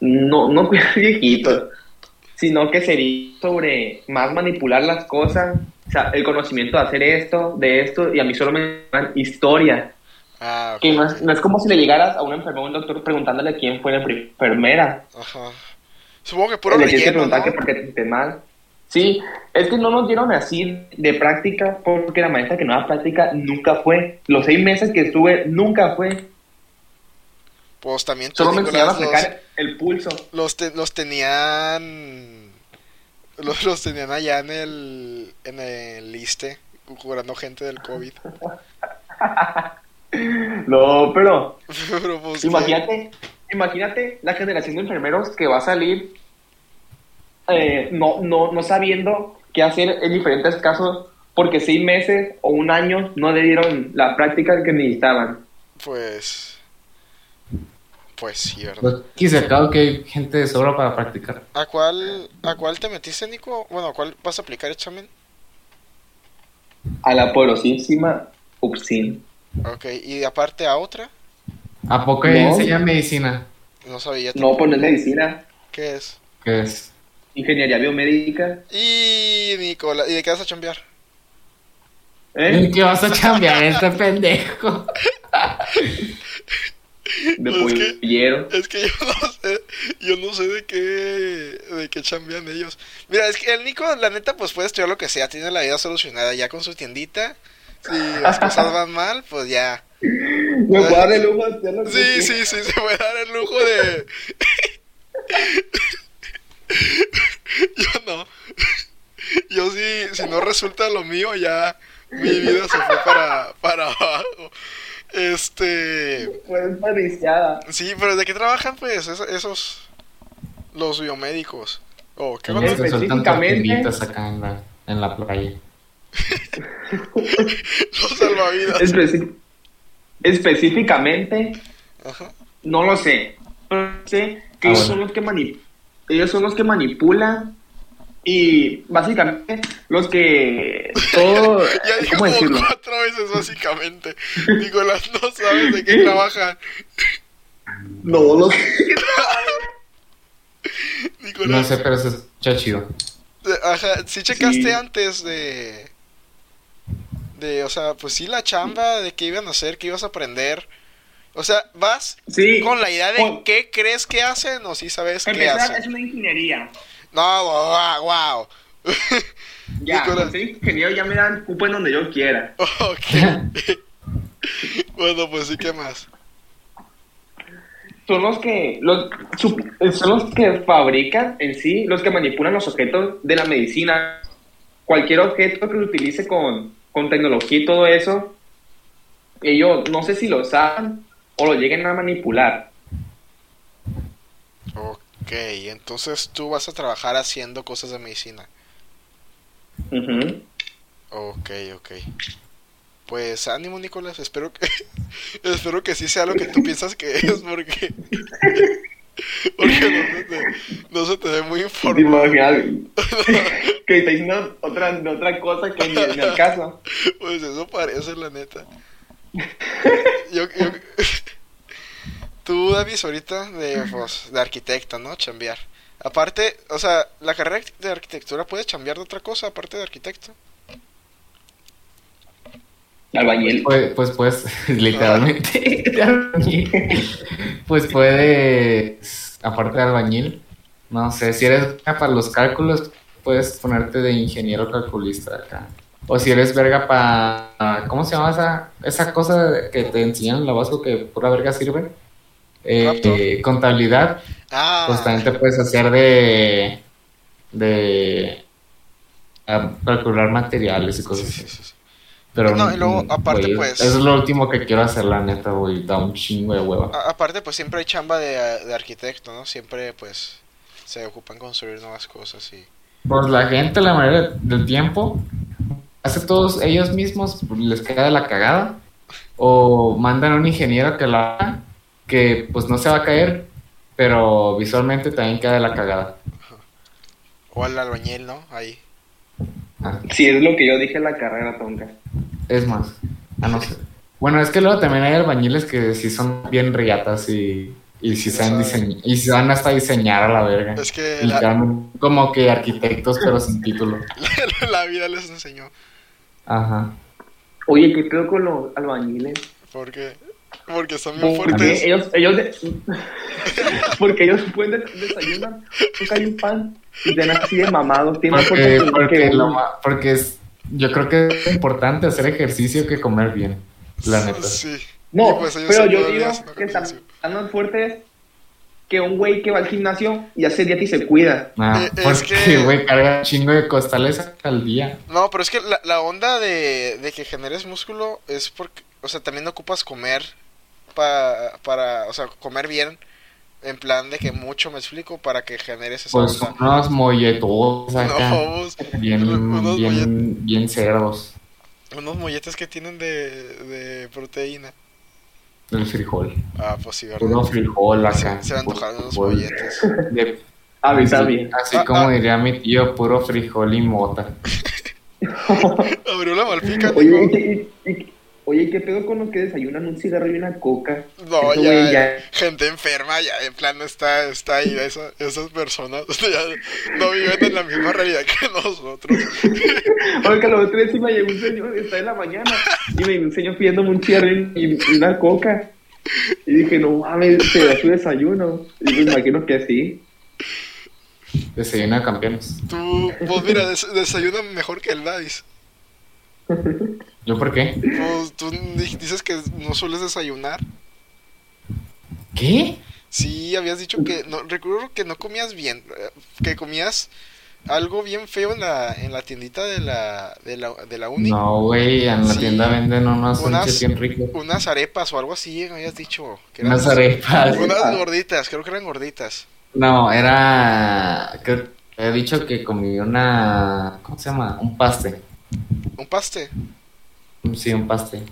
No, no cuidar viejitos, sino que sería sobre más manipular las cosas, o sea, el conocimiento de hacer esto, de esto, y a mí solo me dan historia. Ah. Que no es, no es como si le llegaras a un enfermero o un doctor preguntándole quién fue la enfermera. Ajá. Supongo que puro le tienes que preguntar ¿no? que por qué te mal. Sí, es que no nos dieron así de práctica porque la maestra que no da práctica nunca fue. Los seis meses que estuve nunca fue. Pues también Solo me enseñaron a sacar el pulso. los, te- los tenían... Los, *laughs* los tenían allá en el... En el liste, curando gente del COVID. *laughs* *laughs* No, pero Pero pues... imagínate, imagínate la generación de enfermeros que va a salir eh, no, no, no sabiendo qué hacer en diferentes casos porque seis meses o un año no le dieron la práctica que necesitaban. Pues... Pues sí, ¿verdad? Pues, aquí se acaba que hay gente de sobra para practicar. ¿A cuál, ¿A cuál te metiste, Nico? Bueno, ¿a cuál vas a aplicar examen? A la poderosísima Upsin. Ok, y aparte a otra, ¿A poco No. enseña medicina? no sabía. No, pues no es medicina, ¿Qué es? ¿Qué es? ingeniería biomédica. Y Nicola, ¿y de qué vas a chambear? ¿Eh? ¿En qué vas a chambear este *laughs* pendejo? De Pues es que- pollero. Es que yo no sé, yo no sé de qué, de qué chambean ellos. Mira, es que el Nico, la neta, pues puede estudiar lo que sea, tiene la vida solucionada ya con su tiendita. Si las cosas van mal, pues ya. Me puedo dar el lujo de hacer lo que Sí, sí, sí, se puede dar el lujo de... *laughs* Yo no. Yo sí, si no resulta lo mío, ya mi vida se fue para, para abajo. Este... Fue desperdiciada. Sí, pero ¿de qué trabajan, pues, esos... esos los biomédicos? Oh, ¿qué Específicamente- acá en la, en la playa. *laughs* Los salvavidas. Especi- específicamente, Ajá. no lo sé. Pero sé que Ah, ellos, bueno. son los que ellos son los que manipulan y básicamente los que *laughs* todo Ya dije ¿cómo como decirlo? cuatro veces, básicamente. Nicolás, no sabes de qué trabajan. No, los *laughs* Nicolás, No sé, pero se escucha chido. Ajá, sí checaste Sí. antes de... De, o sea, pues sí, la chamba, de qué iban a hacer, qué ibas a aprender. O sea, ¿vas Sí. con la idea de qué crees que hacen o sí sabes Para qué empezar, es hacen? una ingeniería. No, wow, wow. *laughs* Ya, Nicolás. ser ingeniero ya me dan cupo en donde yo quiera. *laughs* ok. *laughs* bueno, pues sí, ¿qué más? Son los que los son los que fabrican en sí, los que manipulan los objetos de la medicina. cualquier objeto que lo utilice con, con tecnología y todo eso, ellos no sé si lo saben o lo lleguen a manipular. Ok, entonces tú vas a trabajar haciendo cosas de medicina. Ujú. Ok, ok. Pues ánimo, Nicolás. Espero que *laughs* espero que sí sea lo que tú piensas que es, porque porque no se te, no se te ve muy *laughs* ¿Te informado. que está diciendo otra, otra cosa que ni, ni al caso? Pues eso parece, la neta. *laughs* Yo, yo... Tú, Davis, ahorita de, pues, de arquitecto, ¿no? Chambear. Aparte, o sea, la carrera de arquitectura puedes chambear de otra cosa aparte de arquitecto. Albañil. Pues, pues, pues, *laughs* literalmente. *laughs* Pues puedes, aparte de albañil, no sé, si eres verga para los cálculos, puedes ponerte de ingeniero calculista acá. O si eres verga para, ¿cómo se llama esa, esa cosa que te enseñan en la básico que pura verga sirve? Eh, eh, contabilidad, Ah, pues también te puedes hacer de, de a calcular materiales y cosas sí, así. sí, sí. Pero No, y luego, mm, aparte, pues- Eso es lo último que quiero hacer, la neta, güey. Da un chingo de hueva. A- aparte, pues siempre hay chamba de, de arquitecto, ¿no? Siempre, pues, se ocupan construir nuevas cosas y... Pues la gente, la mayoría del tiempo, hace todos ellos mismos, les queda de la cagada. O mandan a un ingeniero que la haga, que pues no se va a caer, pero visualmente también queda de la cagada. O al albañil, ¿no? Ahí. Ah, Si es lo que yo dije en la carrera, tonca. Es más, a no ser. Bueno, es que luego también hay albañiles que sí son bien riatas y, y sí saben diseñar, y sí saben hasta diseñar a la verga. Es que Y la, quedan como que arquitectos, pero sin título. *laughs* la vida les enseñó. Ajá. Oye, ¿qué pedo con los albañiles? Porque, porque bien Porque fuertes. ellos, ellos de- *laughs* *laughs* porque ellos pueden des- desayunar, tocan un pan y tienen así de mamados, Porque, porque, que lo porque es, yo creo que es importante hacer ejercicio que comer bien, la neta. Sí. No, pues pero yo digo que están, están más fuertes que un güey que va al gimnasio y hace dieta y se cuida. Ah, Eh, es porque, que- *laughs* güey, carga un chingo de costales al día. No, pero es que la, la onda de, de que generes músculo es porque, o sea, también ocupas comer pa- para, o sea, comer bien, en plan de que mucho me explico para que generes esa Pues onda. unos molletos acá, *laughs* No, vos, bien, unos, mollet- bien, bien cerdos unos molletes que tienen de, de proteína. del frijol. Ah, pues sí, ¿verdad? Puro frijol Se, acá. se van a puro antojar unos molletes. De- A mí así, también. así Ah, como ah. diría mi tío, puro frijol y mota. *laughs* *laughs* Abrió la malpica, Oye, Nico. ¿y, y- y- oye, ¿qué pedo con los que desayunan un cigarro y una coca? No, Eso, ya, gente enferma, ya, en plan, está, está ahí, esa- esas personas *laughs* ya no viven en la misma realidad que nosotros. Oiga, los otros sí me llegó un señor, está en la mañana, y me un señor pidiéndome un cigarro y, y una coca. Y dije, no mames, te da su desayuno. Y me imagino que sí. Desayuno de campeones. Tú, pues mira, des- desayuna mejor que el Dadis. ¿Yo por qué? Pues tú di- dices que no sueles desayunar. ¿Qué? Sí, habías dicho que, no, recuerdo que no comías bien, eh, que comías algo bien feo en la, en la tiendita de la, de la, de la uni. No, güey, en la Sí. tienda venden Unas- sándwiches bien ricos. Unas arepas o algo así, me habías dicho. que eran Unas arepas. Unas gorditas, creo que eran gorditas. No, era. Creo he dicho que comí una. ¿Cómo se llama? Un paste. Un paste. Sí, un paste.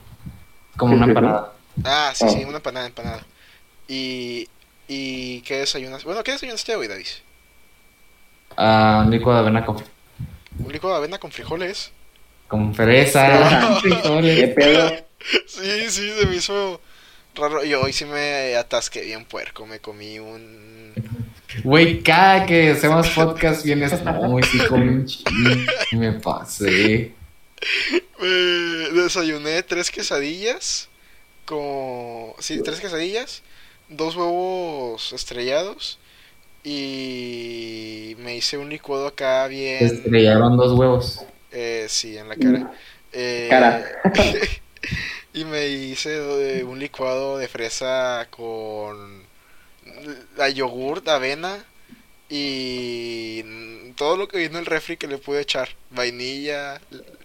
Como una empanada. Ah, sí, Oh. sí, una empanada, empanada. Y, y ¿qué desayunas? Bueno, ¿qué desayunaste hoy, Dadis? Ah, un licuado de avena con, Un licuado de avena con frijoles. con fresa. *laughs* frijoles. ¿Qué pedo? Sí, sí, se me hizo raro. Y hoy sí me atasqué bien puerco. Me comí un. Güey, cada que hacemos podcast vienes. No, comí un chingo. Y me pasé. Eh, desayuné tres quesadillas. Con. Sí, tres quesadillas. Dos huevos estrellados. Y me hice un licuado acá Te bien. estrellaron dos huevos. Eh, sí, en la cara. Eh, Cara. *laughs* y me hice un licuado de fresa con la yogurt, avena y todo lo que vino el refri que le pude echar. Vainilla,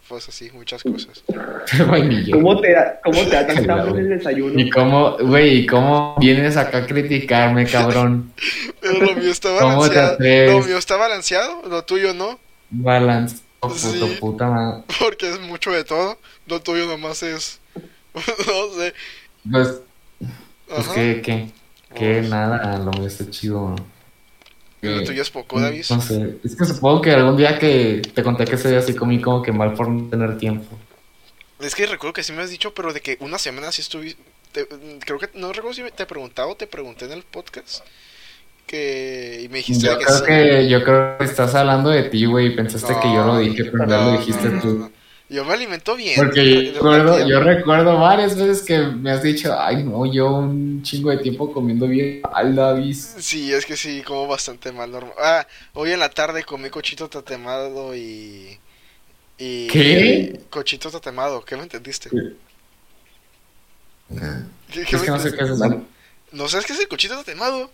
pues así, muchas cosas. *laughs* Vainilla. ¿Cómo te da, cómo te da tanta en el desayuno? Y cómo, güey, ¿y cómo vienes acá a criticarme, cabrón? *laughs* Pero lo mío está ¿Cómo te balanceado. atreves? Lo mío está balanceado, lo tuyo no. Balance, puto Sí. puta madre. *laughs* Porque es mucho de todo. Lo tuyo nomás es. no sé. Pues, pues Ajá. que, que, nada, lo mío está chido. Lo Eh, tuyo es poco, David. No sé, es que supongo que algún día que te conté que soy así comí como que mal por no tener tiempo. Es que recuerdo que sí me has dicho, pero de que una semana sí estuve. te- creo que no recuerdo si te he preguntado o te pregunté en el podcast. Que. Y me dijiste Yo de que creo sí. que, yo creo que estás hablando de ti, güey, pensaste que yo lo No, dije, pero ya no, lo no, dijiste no, tú. Yo me alimento bien. Porque yo recuerdo, yo recuerdo varias veces que me has dicho, ay no, yo un chingo de tiempo comiendo bien al David. Sí, es que sí, como bastante mal. normal. Ah, hoy en la tarde comí cochito tatemado y. y ¿Qué? Cochito tatemado, ¿qué me entendiste? Sí. ¿Qué- qué Es me que no sé qué es eso. ¿No sabes qué es el cochito tatemado?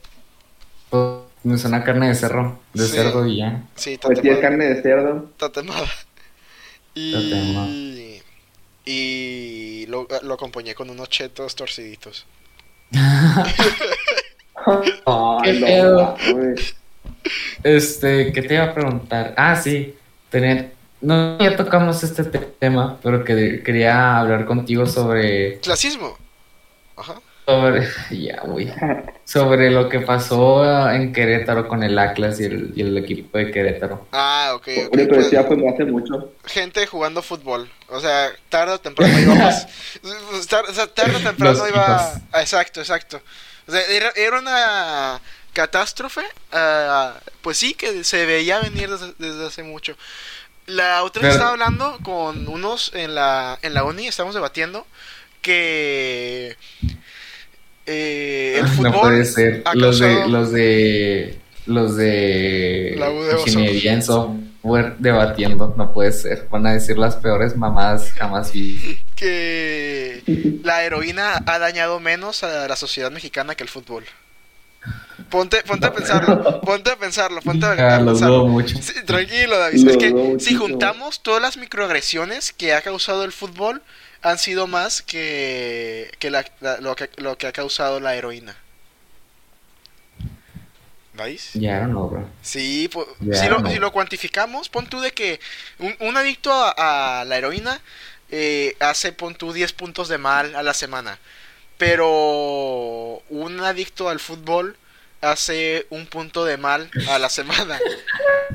Pues, Me suena carne de cerro, de Sí. cerdo y ya. Sí, Pues sí, es tatemado. carne de cerdo. tatemada. Y. Y lo, lo acompañé con unos chetos torciditos. *laughs* Ay, ¿Qué pedo? Este, ¿qué te iba a preguntar? Ah, sí, tenía, no ya tocamos este te- tema, pero que quería hablar contigo sobre, Clasismo. Ajá. Sobre, *laughs* ya, güey, sobre lo que pasó ah, en Querétaro con el Atlas y el, y el equipo de Querétaro. Ah, ok, ok. Hombre, pero pues, ya fue hace mucho. gente jugando fútbol. O sea, tarde o temprano íbamos. *laughs* tar- o sea, tarde o temprano Los iba. ah, Exacto, exacto. O sea, era, era una catástrofe. ah, pues sí, que se veía venir desde, desde hace mucho. La otra vez Pero- estaba hablando con unos en la, en la uni, estamos debatiendo que. Eh, el *laughs* fútbol. No puede ser, los de, los de, los de La U de ingeniería en software debatiendo, no puede ser, van a decir las peores mamadas jamás vi. que la heroína ha dañado menos a la sociedad mexicana que el fútbol. Ponte, ponte a pensarlo, ponte a pensarlo, ponte a, *laughs* Ah, a pensarlo. mucho. Sí, tranquilo, David. Lo es que si juntamos todas las microagresiones que ha causado el fútbol, han sido más que, que, la- la- lo, que lo que ha causado la heroína. ¿Veis? Ya no, bro. Sí, Ya, si, lo, no. si lo cuantificamos, pon tú de que un, un adicto a, a la heroína eh, hace, pon tú 10 puntos de mal a la semana. Pero un adicto al fútbol hace un punto de mal a la semana.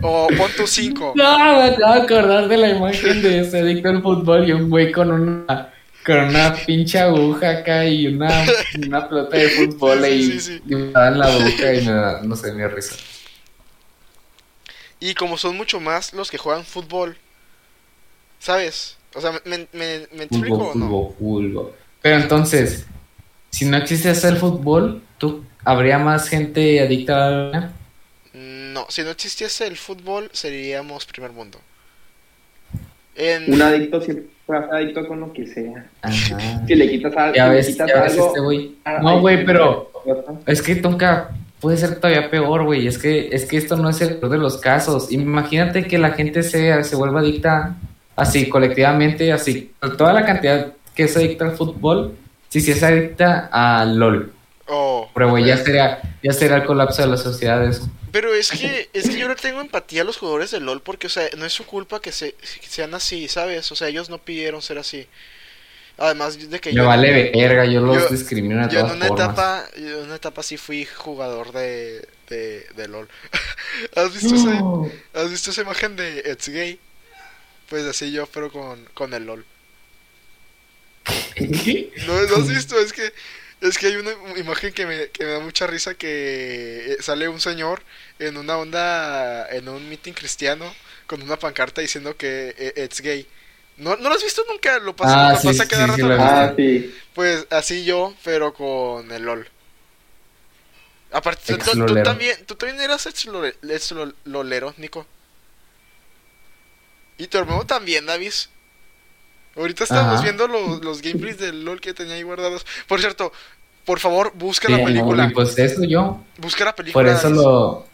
o pon tú 5. No, me acabo de acordar de la imagen de ese adicto al fútbol y un güey con una con una pinche aguja acá y una, una pelota de fútbol Sí, sí, sí. dibujada en la boca y me da, no sé, me risa. Y como son mucho más los que juegan fútbol, ¿sabes? O sea, ¿me, me, me explico Fútbol, o no? fútbol, fútbol. Pero entonces, si no existiese el fútbol, ¿tú habría más gente adicta a la No, si no existiese el fútbol, seríamos primer mundo. En... Un adicto siempre va a ser adicto con lo que sea. Ajá. *laughs* Si le quitas, algo, Ya si le ves, quitas ya ves algo. este güey. ah, No, güey, pero. Es que nunca puede ser todavía peor, güey. Es que, es que esto no es el peor de los casos. Imagínate que la gente se, se vuelva adicta así, colectivamente, así. Toda la cantidad que es adicta al fútbol, si se es adicta a LOL. Oh, Pero, güey, ya sería, ya sería el colapso de la sociedad eso. Pero es que, es que yo no tengo empatía a los jugadores de LOL porque, o sea, no es su culpa que, se, que sean así, ¿sabes? O sea, ellos no pidieron ser así. Además de que Me yo, vale verga, yo los yo- discrimino de yo en una formas. etapa, yo en una etapa sí fui jugador de, de, de LOL. *laughs* ¿Has visto, No. ¿Has visto esa imagen de It's Gay? Pues así yo, pero con, con el LOL. No, no has visto, es que es que hay una imagen que me, que me da mucha risa que eh, sale un señor en una onda, en un meeting cristiano con una pancarta diciendo que eh, it's gay. ¿No, ¿No lo has visto nunca? Lo pasa, Ah, lo sí, pasa sí, cada sí, rato Ah, sí. Pues así yo, pero con el LOL. Aparte, tú, tú- también, tú también eras ex-lole- ex-lolero, Nico. Y tu hermano también, Davis. Ahorita estamos Ajá. viendo los, los gameplays del LOL que tenía ahí guardados. Por cierto, por favor, busca Sí, la no, película. y pues eso yo. Busca la película. Por eso lo.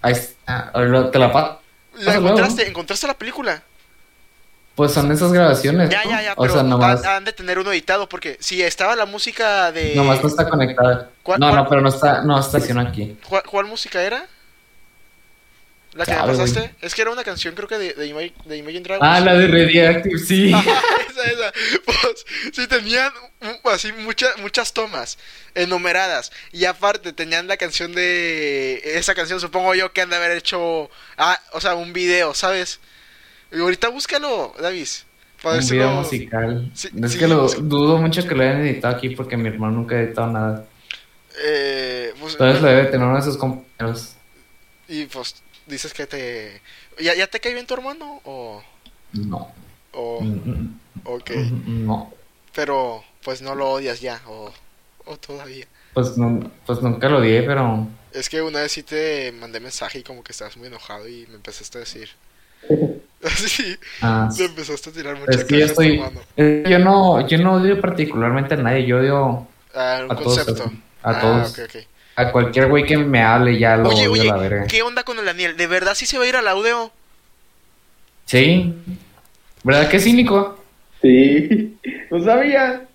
Ahí está. Te la paso. ¿La encontraste? ¿Encontraste la película? Pues son esas grabaciones. Ya, ¿no? ya, ya, O pero sea, nomás, han, de tener uno editado porque si estaba la música de... nomás no está conectada. ¿Cuál- no, no, pero no está, no estaciona aquí. ¿Cuál, cuál música era? ¿La que me pasaste? Es que era una canción creo que de, de, de Imagine Dragons. Ah, la de Radioactive, sí. Ajá, *laughs* esa, *laughs* esa. Pues, sí, tenían así muchas muchas tomas enumeradas. Y aparte tenían la canción de... Esa canción supongo yo que han de haber hecho... Ah, o sea, un video, ¿sabes? Y ahorita búscalo, Davis. Para Un video lo- musical. Sí, es sí, que lo dudo mucho que lo hayan editado aquí porque mi hermano nunca ha editado nada. Eh, pues, Entonces lo debe tener uno de sus compañeros. Y pues dices que te... ¿Ya, ya te cae bien tu hermano? ¿O...? No. o Mm, ok. mm, No. Pero pues no lo odias ya. O, o todavía. Pues, no, pues nunca lo di, pero. Es que una vez sí te mandé mensaje y como que estabas muy enojado y me empezaste a decir... *laughs* *laughs* Así, ah, te empezaste a tirar es muchas que yo estoy. eh, Yo no, yo no odio particularmente a nadie, yo odio Ah, a todos. concepto. así, A Ah, todos. ok, ok. A cualquier güey que me hable ya lo Oye, a la verga. ¿qué onda con el Daniel? ¿De verdad sí se va a ir al audio? Sí. ¿Verdad que sí, Nico? Sí, no sabía.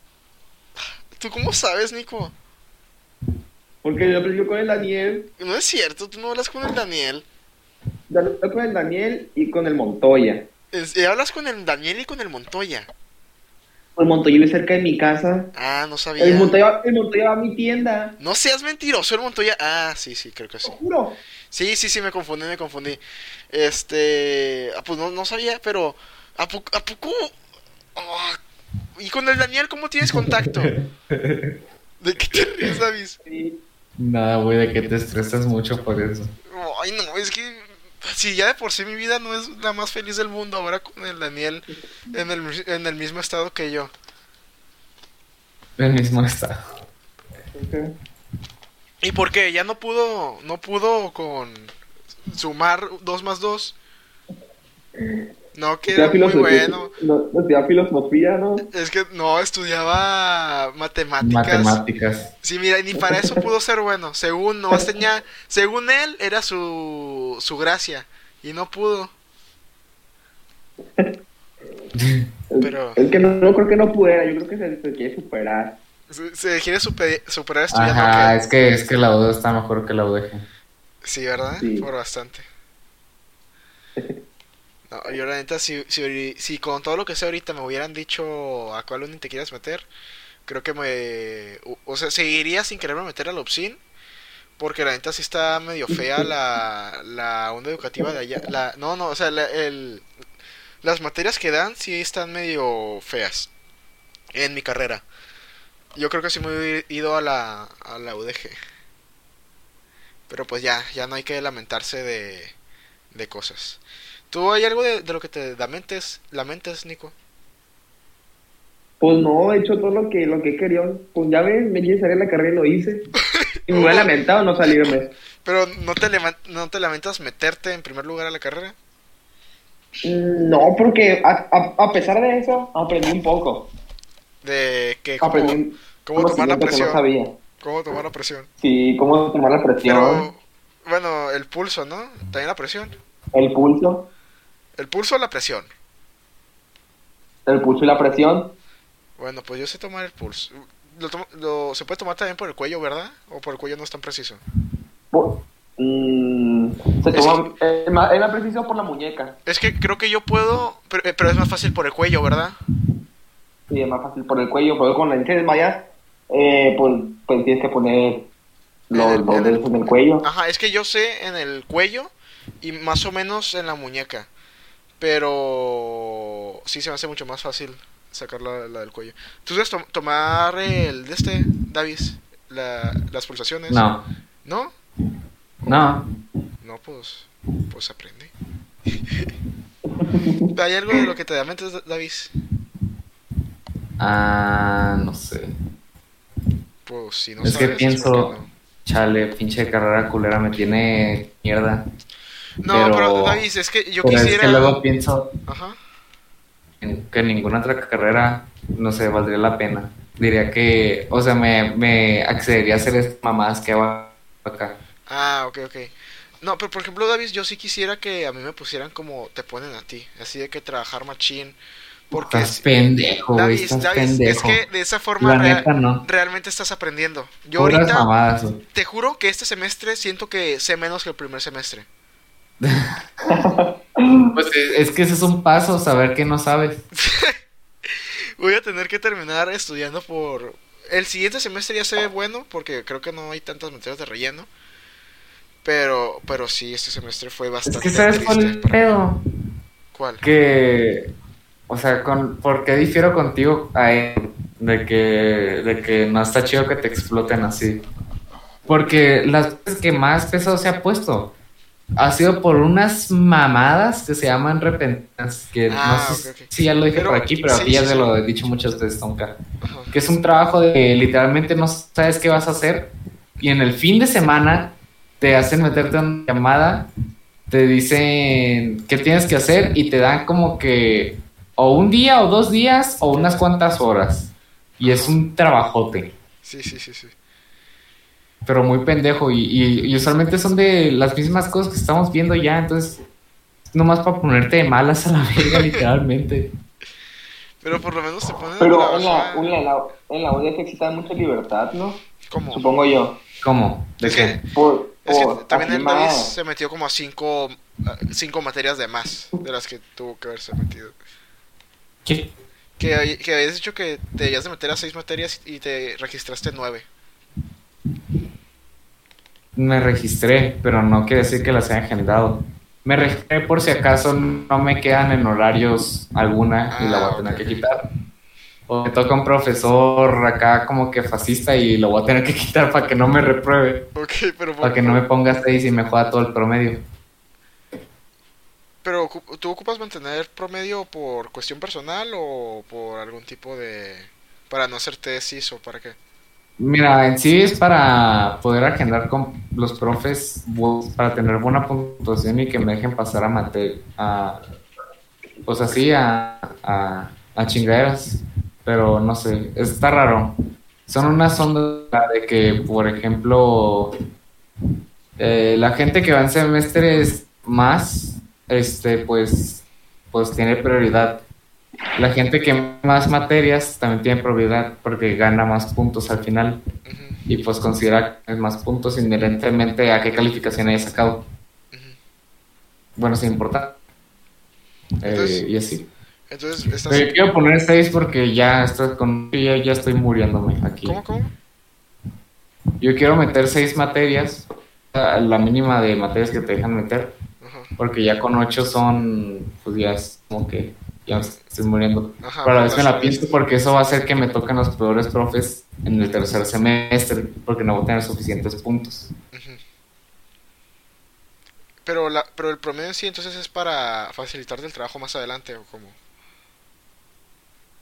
¿Tú cómo sabes, Nico? Porque yo aprendí con el Daniel, No es cierto, tú no hablas con el Daniel. yo hablé con el Daniel y con el Montoya. Es- eh, hablas con el Daniel y con el Montoya. El Montoya vive cerca de mi casa. Ah, no sabía. El Montoya, el Montoya va a mi tienda. No seas mentiroso, el Montoya. Ah, sí, sí, creo que sí. Te juro. Sí, sí, sí, me confundí, me confundí. Este. ah, Pues no, no sabía, pero. ¿A poco.? ¿A poco? Ah, ¿Y con el Daniel cómo tienes contacto? *laughs* ¿De qué te ríes, Davis? Sí. Nada, güey, de que te estresas mucho por eso. Ay, no, es que. Si ya de por sí mi vida no es la más feliz del mundo, ahora con el Daniel en el, en el mismo estado que yo. El mismo estado. Ok. ¿Y por qué? ¿Ya no pudo, no pudo con sumar dos más dos? No, que era muy bueno. no, no, estudia filosofía, ¿no? Es que no, estudiaba matemáticas. Matemáticas. Sí, mira, ni para eso pudo ser bueno. Según no tenía, según él era su su gracia y no pudo. *laughs* Pero- Es que no, no creo que no pudiera, yo creo que se, se quiere superar. Se, se quiere super- superar estudiando. Ajá, ¿qué? es que, es que la UD está mejor que la UDG. Sí, ¿verdad? Sí. Por bastante. *laughs* No, yo la neta, si, si, si con todo lo que sé ahorita me hubieran dicho a cuál uni te quieras meter, creo que me... O, sea, seguiría sin quererme meter al OPSIN, porque la neta sí está medio fea *laughs* la, la onda educativa de allá. La, no, no, o sea, la- el, las materias que dan sí están medio feas en mi carrera. Yo creo que sí me hubiera ido a la, a la UDG. Pero pues ya, ya no hay que lamentarse de, de cosas. ¿Tú hay algo de, de lo que te lamentes, lamentes, Nico? Pues no, he hecho todo lo que, lo que he querido. Pues ya ves, me quise salir de la carrera y lo hice. Y me hubiera *laughs* lamentado no salirme. Pero ¿no te, no te lamentas meterte en primer lugar a la carrera? Mm, No, porque a, a, a pesar de eso, aprendí un poco. De que cómo, Aprendí cómo tomar la presión. no sabía. Cómo tomar la presión. Sí, cómo tomar la presión, Pero, bueno, el pulso, ¿no? También la presión. el pulso, El pulso o la presión. el pulso y la presión. Bueno, pues yo sé tomar el pulso. Lo tomo- lo- se puede tomar también por el cuello, ¿verdad? O por el cuello no es tan preciso. Por- mm, se toma, es más, es más preciso por la muñeca. Es que creo que yo puedo, pero, eh, pero es más fácil por el cuello, ¿verdad? Sí, es más fácil por el cuello, pero con la te desmayas, eh, pues, pues tienes que poner los, En el- los dedos en el cuello. Ajá, es que yo sé en el cuello y más o menos en la muñeca. Pero sí se me hace mucho más fácil sacar la, la del cuello. ¿Tú sabes to- tomar el de este, Davis? La, las pulsaciones. No, ¿No? no. No, pues, pues aprende. *laughs* ¿Hay algo de lo que te da mentes, Davis? Ah, no sé. Pues si no Es que sabes, es pienso- no. Chale, pinche carrera culera me tiene mierda. No, pero- pero, Davis, es que yo Pero quisiera... es que luego pienso Ajá. en que ninguna otra carrera, no sé, valdría la pena. Diría que, o sea, me, me accedería a hacer estas mamadas que hago acá. Ah, ok, ok. No, pero por ejemplo, David, yo sí quisiera que a mí me pusieran como te ponen a ti, así de que trabajar machín. Porque Estás pendejo. David, Estás David, es pendejo. que de esa forma no. realmente estás aprendiendo. Yo Puras ahorita mamadas, te juro que este semestre siento que sé menos que el primer semestre. *laughs* Pues es es que ese es un paso, saber que no sabes. *laughs* Voy a tener que terminar estudiando por... El siguiente semestre ya se ve bueno porque creo que no hay tantas materias de relleno. Pero, pero sí, este semestre fue Es bastante que sabes cuál es pedo. ¿Cuál? Que, o sea, con, ¿por qué difiero contigo a él? De que, de que no está chido que te exploten así. Porque las veces que más pesado se ha puesto ha sido por unas mamadas que se llaman repentinas. Que Ah, no sé si ya lo dije Pero- por aquí, pero sí, aquí ya sí, lo he dicho muchas veces, Tonka. Que es un trabajo de que literalmente no sabes qué vas a hacer y en el fin de semana te hacen meterte una llamada, te dicen qué tienes que hacer y te dan como que o un día o dos días o unas cuantas horas y es un trabajote, Sí, sí, sí, sí. Pero muy pendejo y, y- y usualmente son de las mismas cosas que estamos viendo ya, entonces nomás para ponerte de malas a la verga *laughs* literalmente. Pero por lo menos te ponen a Pero en la, en la, en la UDF existe mucha libertad, ¿no? ¿Cómo? Supongo yo. ¿Cómo? ¿De qué? Por, Es que también el David se metió como a cinco, cinco materias de más de las que tuvo que haberse metido. ¿Qué? Que, que habías dicho que te debías de meter a seis materias y te registraste nueve. Me registré, pero no quiere decir que las haya agendado. Me registré por si acaso no me quedan en horarios alguna y la voy a tener Ah, que ok. quitar. O me toca un profesor acá como que fascista y lo voy a tener que quitar para que no me repruebe, pero... para que no me ponga 6 y me juega todo el promedio. Pero ¿tú ocupas mantener promedio por cuestión personal o por algún tipo de... para no hacer tesis o para qué? Mira, en sí es para poder agendar con los profes, para tener buena puntuación y que me dejen pasar a mate, a, pues así, a, a, a chingaderas. Pero no sé, está raro. Son unas ondas de que, por ejemplo, eh, la gente que va en semestres más, este, pues, pues tiene prioridad. La gente que más materias también tiene prioridad porque gana más puntos al final y pues considera más puntos inherentemente a qué calificación haya sacado. Bueno, sí importa. Eh, y así. Entonces, estás... Pero yo quiero poner 6 porque ya estoy con ya, ya estoy muriéndome aquí. ¿Cómo, cómo? Yo quiero meter 6 materias, la mínima de materias que te dejan meter, porque ya con 8 son, pues ya es como que ya estoy muriendo. Ajá, Pero a la vez me la pienso porque eso va a hacer que me toquen los peores profes en el tercer semestre, porque no voy a tener suficientes puntos. Pero, la, pero el promedio en sí entonces es para facilitarte el trabajo más adelante o cómo?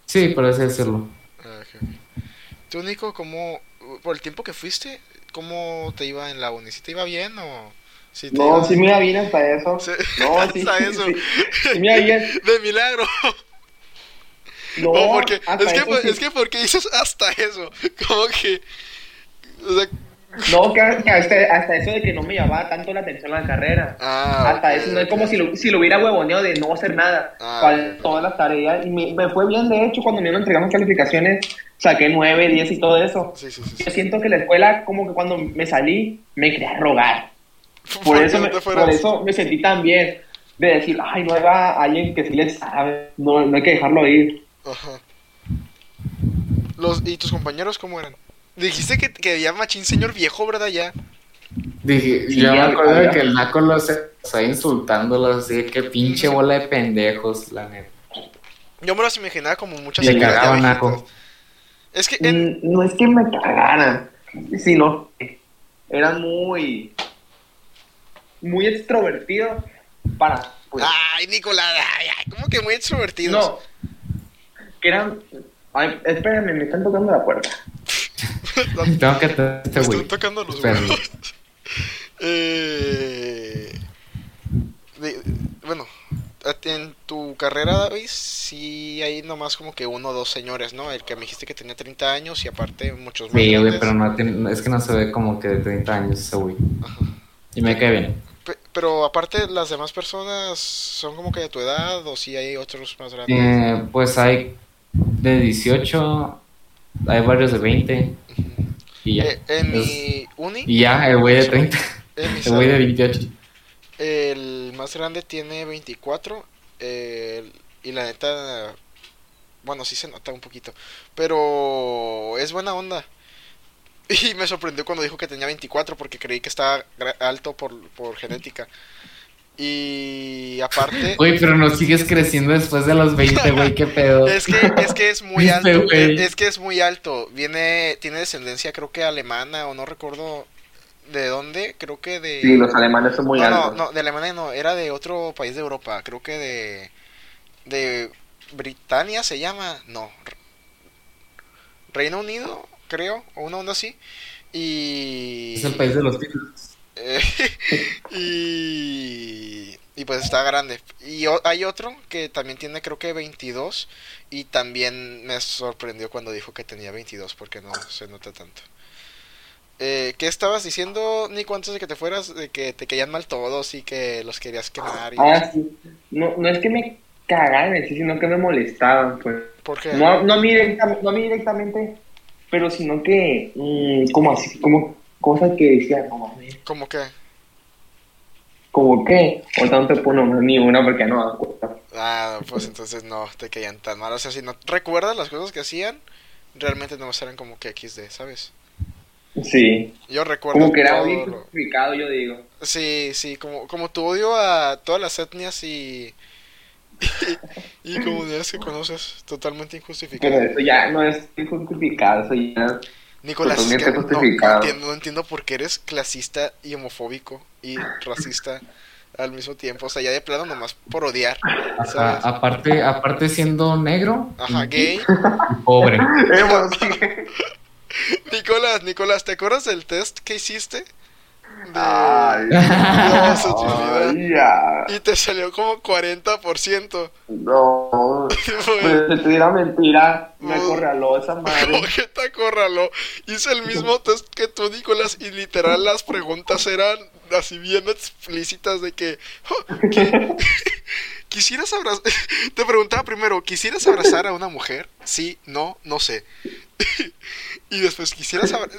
Sí, así decirlo. Ah, ok, ok. Tú, Nico, ¿cómo, por el tiempo que fuiste, cómo te iba en la uni? ¿Sí te iba bien o...? Sí No, sí me bien hasta eso. Sí, No, *laughs* sí, hasta eso. sí, me. De milagro. No, No, porque, es, que, sí. es que, ¿por qué dices hasta eso? *laughs* Como que... O sea, No, que, que hasta, hasta eso de que no me llamaba tanto la atención la carrera. ah, hasta eso, no es como si lo, si lo hubiera huevoneado de no hacer nada. Ah. Todas las tareas. Y me, me fue bien, de hecho, cuando me iban entregando calificaciones, saqué 9, 10 y todo eso. Sí, sí, sí. Yo siento que la escuela, como que cuando me salí, me quería rogar. Por eso, no me, por eso me sentí tan bien. De decir, ay, no era alguien que sí le sabe. No, no hay que dejarlo ir. Ajá. Los, ¿Y tus compañeros cómo eran? Dijiste que, que había machín señor viejo, ¿verdad? Ya. Dije, Sí, yo me ya, acuerdo ya. de que el Naco lo se está insultándolos, así que pinche bola de pendejos, la neta. Yo me los imaginaba como muchas Le señoras ya cagaba viejitas. Naco. Es que en, Mm, No es que me cagaran, sino eran muy, muy extrovertidos para, pues, Ay, Nicolás, ay, ay, ¿cómo que muy extrovertidos? no, que eran, ay, espérenme, me están tocando la puerta. *laughs* *laughs* Tengo que este Me güey. están tocando los huevos. *laughs* Eh, de- bueno, en tu carrera, David, sí hay nomás como que uno o dos señores, ¿no? El que me dijiste que tenía 30 años y aparte muchos más Sí, güey, pero no es que no se ve como que de 30 años ese güey. Ajá. Y me cae bien. Pe- Pero aparte, ¿las demás personas son como que de tu edad o si hay otros más grandes? Eh, pues hay de 18, hay varios de 20 y ya. Eh, en mi uni, Y ya, el güey de 30, en mi *laughs* el güey de salón, 28. el más grande tiene 24 eh, y la neta, bueno, sí se nota un poquito, pero es buena onda. *laughs* Y me sorprendió cuando dijo que tenía 24 porque creí que estaba alto por, por genética. Y aparte... Güey, pero no sigues creciendo después de los 20, güey, qué pedo. *laughs* Es que, es que es muy ¿Viste, alto. Es que es muy alto. Viene, tiene descendencia, creo que alemana, o no recuerdo de dónde. Creo que de. Sí, los alemanes son muy no, altos. no, no, de Alemania no, era de otro país de Europa. Creo que de. De Britania se llama. No. Re- Reino Unido, creo, o una onda así. Y. Es el país de los títulos. Eh, *laughs* y, y pues está grande. Y o- hay otro que también tiene creo que 22 y también me sorprendió cuando dijo que tenía 22 porque no se nota tanto. Eh, ¿Qué estabas diciendo, Nico, antes de que te fueras? De que te caían mal todos y que los querías quemar. Y Ah, sí. No, no es que me cagaran sino que me molestaban, pues. ¿Por qué? No, no, a mí no a mí directamente, pero sino que, mm, como así, como cosas que decían, no mames, ¿Cómo que? como que, ahorita no te puedo nombrar ni una porque no das cuenta. Ah, pues entonces no te caían tan mal. O sea, si no recuerdas las cosas que hacían, realmente no eran como que XD, ¿sabes? Sí, Yo recuerdo como que era bien lo- yo digo. Sí, sí, como, como tu odio a todas las etnias y, y, comunidades que conoces, totalmente Pero injustificado. eso ya no es justificado, eso ya... Nicolás, es que no, entiendo, no entiendo por qué eres clasista y homofóbico y racista al mismo tiempo. O sea, ya de plano nomás por odiar, Ajá, aparte, aparte siendo negro Ajá, gay. y pobre. *laughs* *laughs* Nicolás, Nicolás, ¿te acuerdas del test que hiciste? De Ay, ya. Y te salió como 40%. No, *laughs* pues si diera mentira, me acorraló esa *laughs* madre. Como que te acorraló. Hice el mismo *laughs* test que tú, Nicolás, y literal las preguntas eran así bien explícitas de que... "Oh, qui- ¿Quisieras abrazar? Te preguntaba primero, ¿quisieras abrazar a una mujer? Sí, no, no sé. Y después, ¿quisieras abra-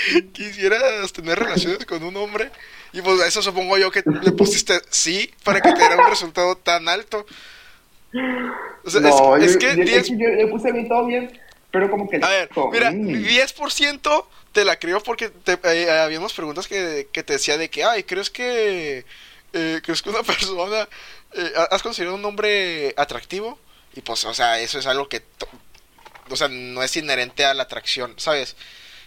*laughs* ¿Quisieras tener relaciones con un hombre? Y pues a eso supongo yo que le pusiste sí para que te diera un resultado tan alto. O sea, no, es, que yo- 10 es que yo le puse bien todo bien, pero como que... a ver, mira, mm, 10% te la creo porque te, eh, habíamos preguntas que, que te decía de que, ay, ¿crees que, eh, ¿crees que una *laughs* persona, eh, ha- has considerado un hombre atractivo? Y pues, o sea, eso es algo que, o sea, no es inherente a la atracción, ¿sabes?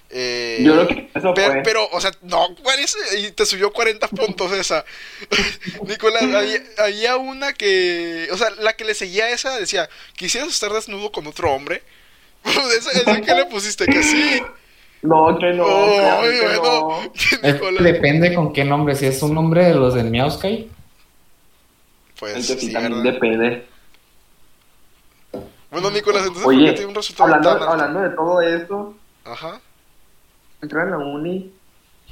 Eh, Yo creo que eso pero, fue. pero, o sea, no, ¿cuál es? Y te subió 40 puntos esa. *laughs* Nicolás, había, había una que, o sea, la que le seguía a esa decía, ¿quisieras estar desnudo con otro hombre? ¿Esa, esa que le pusiste? Que sí. No, que no, Oh, claro que bueno, no. *laughs* Es- Nicolás. depende con qué nombre. Si es un nombre de los del Miauskai, Pues Entonces sí, sí, también ¿verdad? depende. Bueno, Nicolás, entonces, ¿por qué Oye, tiene un resultado hablando, tan alto? hablando de todo esto, Ajá. Entré a la uni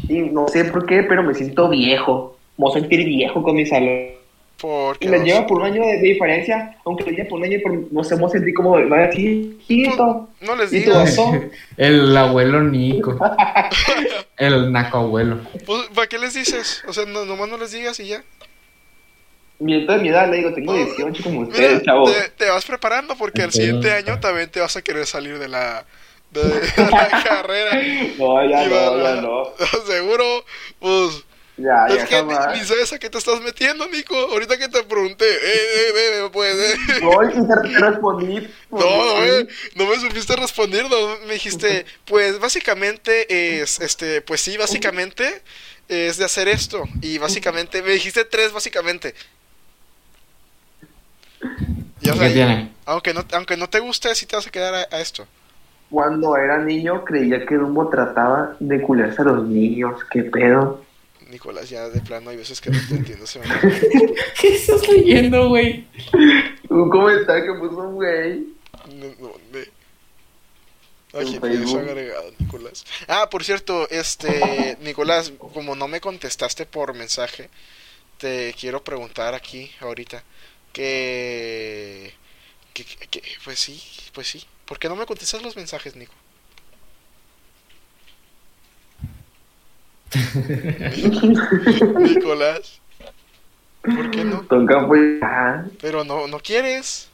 y no sé por qué, pero me siento viejo. Me voy a sentir viejo con mi salón. Porque Y me lleva por un año de, de diferencia, aunque lo lleva por un año, pero no sé, me sentí como, vaya así, chiquito. no les ¿Y tu digas. vato? *laughs* el abuelo Nico, *laughs* el naco abuelo. Pues, ¿Para qué les dices? O sea, no, nomás no les digas y ya. Miento de mi edad, le digo, tengo 18 como Mira, ustedes, chavo. te, te vas preparando porque el Ok. siguiente año también te vas a querer salir de la, de, de la *laughs* carrera. No, ya Y no, ya no. *laughs* Seguro, pues. Ya, es ya que ni, jamás. ni sabes a qué te estás metiendo, Nico. Ahorita que te pregunté, eh, eh, eh, pues, eh. No, y te, respondí. No, no me, no me supiste responder, no, me dijiste, pues básicamente es, este, pues sí, básicamente es de hacer esto. Y básicamente, me dijiste tres básicamente. Y, o sea, ¿Qué tiene? aunque no, aunque no te guste, sí te vas a quedar a, a esto. Cuando era niño creía que Dumbo trataba de culiarse a los niños. ¿Qué pedo? Nicolás, ya de plano hay veces que no te entiendo. Se me... *laughs* ¿Qué estás leyendo, güey? Un comentario que puso un güey. no, no, de- Ay, En tienes Facebook. agregado, Nicolás. Ah, por cierto, este, Nicolás, como no me contestaste por mensaje, te quiero preguntar aquí ahorita que- que- pues sí, pues sí. ¿Por qué no me contestas los mensajes, Nico? *laughs* Nicolás, ¿por qué no? Ah, Pero no, no quieres.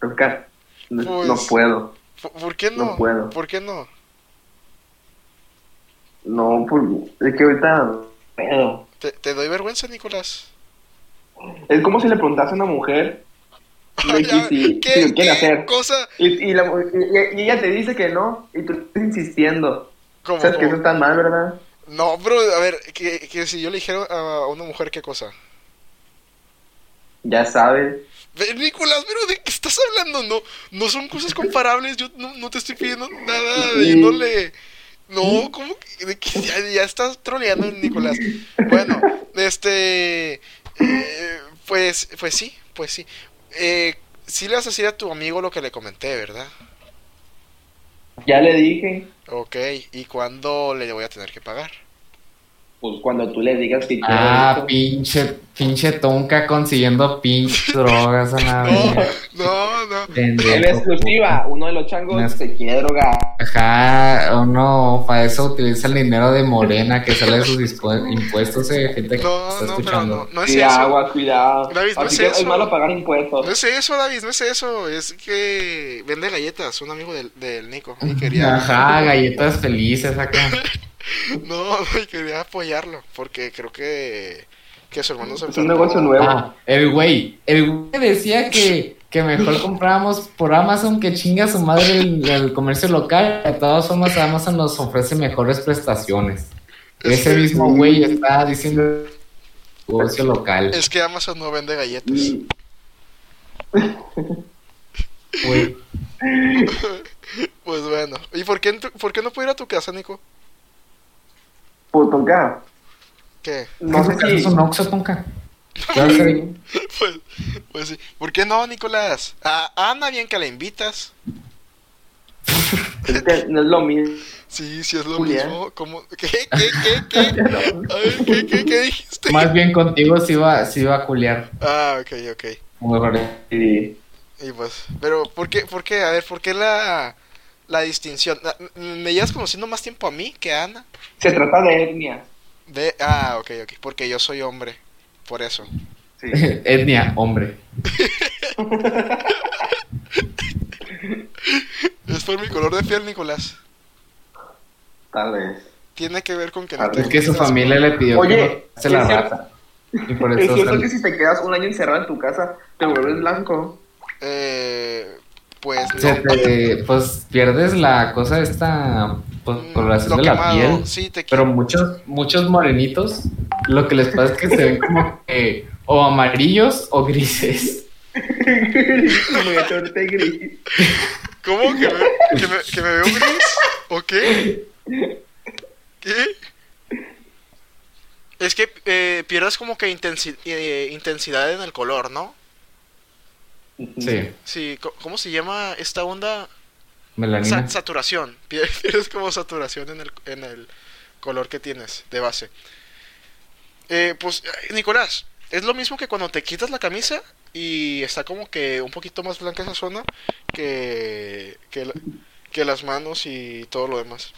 Tonka. No, Pues- no puedo. ¿Por, por qué no? No puedo. ¿Por qué no? No, pues. Es que ahorita. no puedo. ¿Te, te doy vergüenza, Nicolás? Es como si le preguntas a una mujer. De *laughs* que Ya, si, ¿Qué, si lo quiere qué hacer. cosa? Y, y, la, y, y ella te dice que no. Y tú estás insistiendo. ¿Cómo, ¿Sabes que cómo? eso está mal, verdad? No, bro, a ver, que, que si yo le dijera a una mujer qué cosa. Ya sabes. Nicolás, pero ¿de qué estás hablando? No, no son cosas comparables. Yo no, no te estoy pidiendo nada de. No, ¿cómo que, de que ya, ya estás troleando, Nicolás? Bueno, este. eh, pues, pues sí, pues sí. Eh, sí le vas a decir a tu amigo lo que le comenté, ¿verdad? Ya le dije. Ok, ¿y cuándo le voy a tener que pagar? Pues cuando tú le digas que quieres. Ah, pinche, pinche tonka consiguiendo pinches *laughs* drogas a la No, vez. no, no. En exclusiva, uno de los changos Una- se quiere drogar. Ajá, uno para eso utiliza el dinero de Morena que sale de sus impuestos de gente que No, está no, pero escuchando. no, no es Sí, eso. agua, cuidado. David, no Así es que eso. es malo pagar impuestos. No es eso, David, no es eso. Es que vende galletas, un amigo del, del Nico. Y quería. Ajá, galletas *laughs* felices acá. *laughs* No, y quería apoyarlo. Porque creo que. Que su hermano se Es un negocio nuevo. Ah, el güey, el güey decía que, que mejor comprábamos por Amazon que chinga su madre el, el comercio local. De todas formas, Amazon nos ofrece mejores prestaciones. Ese mismo güey está diciendo negocio local. Es que Amazon no vende galletas. Güey, *laughs* Pues bueno. ¿Y por qué, por qué no puedo ir a tu casa, Nico? Pues tonka. ¿Qué? No sé ¿Es si. un Oxxo, tonka? ¿Qué va a hacer ahí? Pues, pues sí. ¿Por qué no, Nicolás? A Ana, bien que la invitas. Es que no es lo mismo. Sí, sí es lo Julián. mismo. ¿Cómo? ¿Qué? ¿Qué? ¿Qué? ¿Qué? *laughs* A ver, ¿qué, qué, qué dijiste? Más bien contigo sí va, sí va a culiar. Ah, ok, ok. Mejor. Sí. Y pues, pero ¿por qué, por qué? A ver, ¿por qué la, la distinción? Ah, ¿Me llevas conociendo más tiempo a mí que a Ana? Se trata de etnia. De, ah, ok, ok, porque yo soy hombre, por eso. Sí. *laughs* Etnia, hombre. *laughs* Es por mi color de piel, Nicolás. Tal vez. Tiene que ver con que no Es que su familia le pidió Oye, que no se la ¿es cierto? rata. Y por *laughs* Es eso cierto sal- que si te quedas un año encerrado en tu casa, te vuelves blanco. Eh, pues se no. te- pues pierdes la cosa esta pues, Mm, coloración lo de la piel. Sí, te Pero muchos, muchos morenitos, lo que les pasa es que se ven como que o amarillos o grises. *laughs* Me voy a torte gris. ¿Cómo? ¿Que me, que me, que me veo gris? ¿O qué? ¿Qué? Es que eh, pierdes como que intensi- eh, intensidad en el color, ¿no? Sí, Sí, ¿cómo se llama esta onda? melanina. Sa- saturación. *laughs* Pierdes como saturación en el, en el color que tienes de base. Eh, pues, Nicolás, es lo mismo que cuando te quitas la camisa y está como que un poquito más blanca esa zona que, que, que las manos y todo lo demás.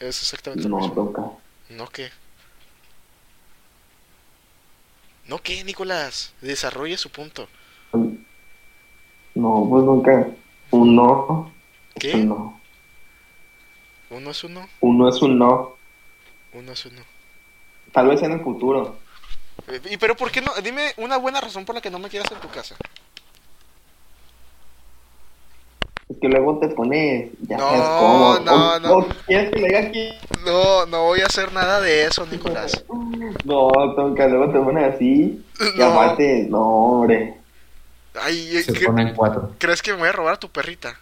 Es exactamente lo No, mismo. toca. ¿No qué? ¿No qué, Nicolás? Desarrolle su punto. No, pues nunca. Uno. ¿Qué? Un no. Uno es uno, Uno es un no. uno es uno. Tal vez en el futuro. Eh, ¿Y pero por qué no? Dime una buena razón por la que no me quieras en tu casa. Es que luego te pones. Ya No, sabes cómo. no, O- no. o ¿Quieres que le diga aquí? No, no voy a hacer nada de eso, Nicolás. No, Tonka, luego te pones así. *laughs* Y No. aparte, no, hombre. Ay, eh, Se ¿qué- ponen cuatro. ¿crees que me voy a robar a tu perrita?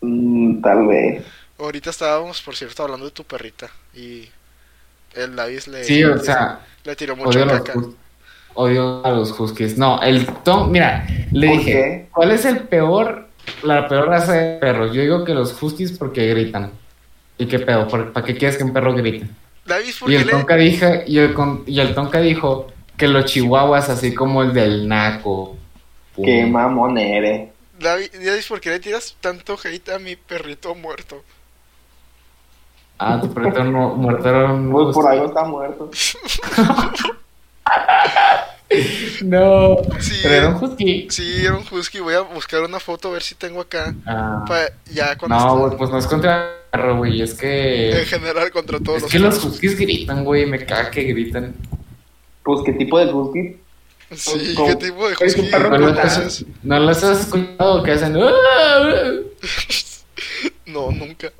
Mm, tal vez. Ahorita estábamos, por cierto, hablando de tu perrita. Y el Davis le, Sí, o sea, le tiró mucho odio a los, odio a los huskies. No, el Tom, mira, le ¿Por dije, qué? ¿cuál es el peor la peor raza de perros. Yo digo que los huskies porque gritan. ¿Y qué pedo? ¿Por- ¿Para qué quieres que un perro grite? David, ¿por Y qué el le... Tonka dijo, y el, y el Tonka dijo que los chihuahuas, así como el del Naco. pum. Qué mamón eres. David, David, ¿por qué le tiras tanto hate a mi perrito muerto? Ah, tu perrito no, muerto era un Pues por algo está muerto. *laughs* No, Sí. pero era un husky. Sí, era un husky. Voy a buscar una foto a ver si tengo acá. Ah, ya cuando no, güey, pues no es contra el perro, güey, es En que... general contra todos Es los que los huskies gritan, güey, me caga que gritan. Pues qué tipo de husky. Sí, Como- ¿qué tipo de es husky? perro ¿No los has, no los has escuchado que hacen... "Ah, *laughs* No, nunca.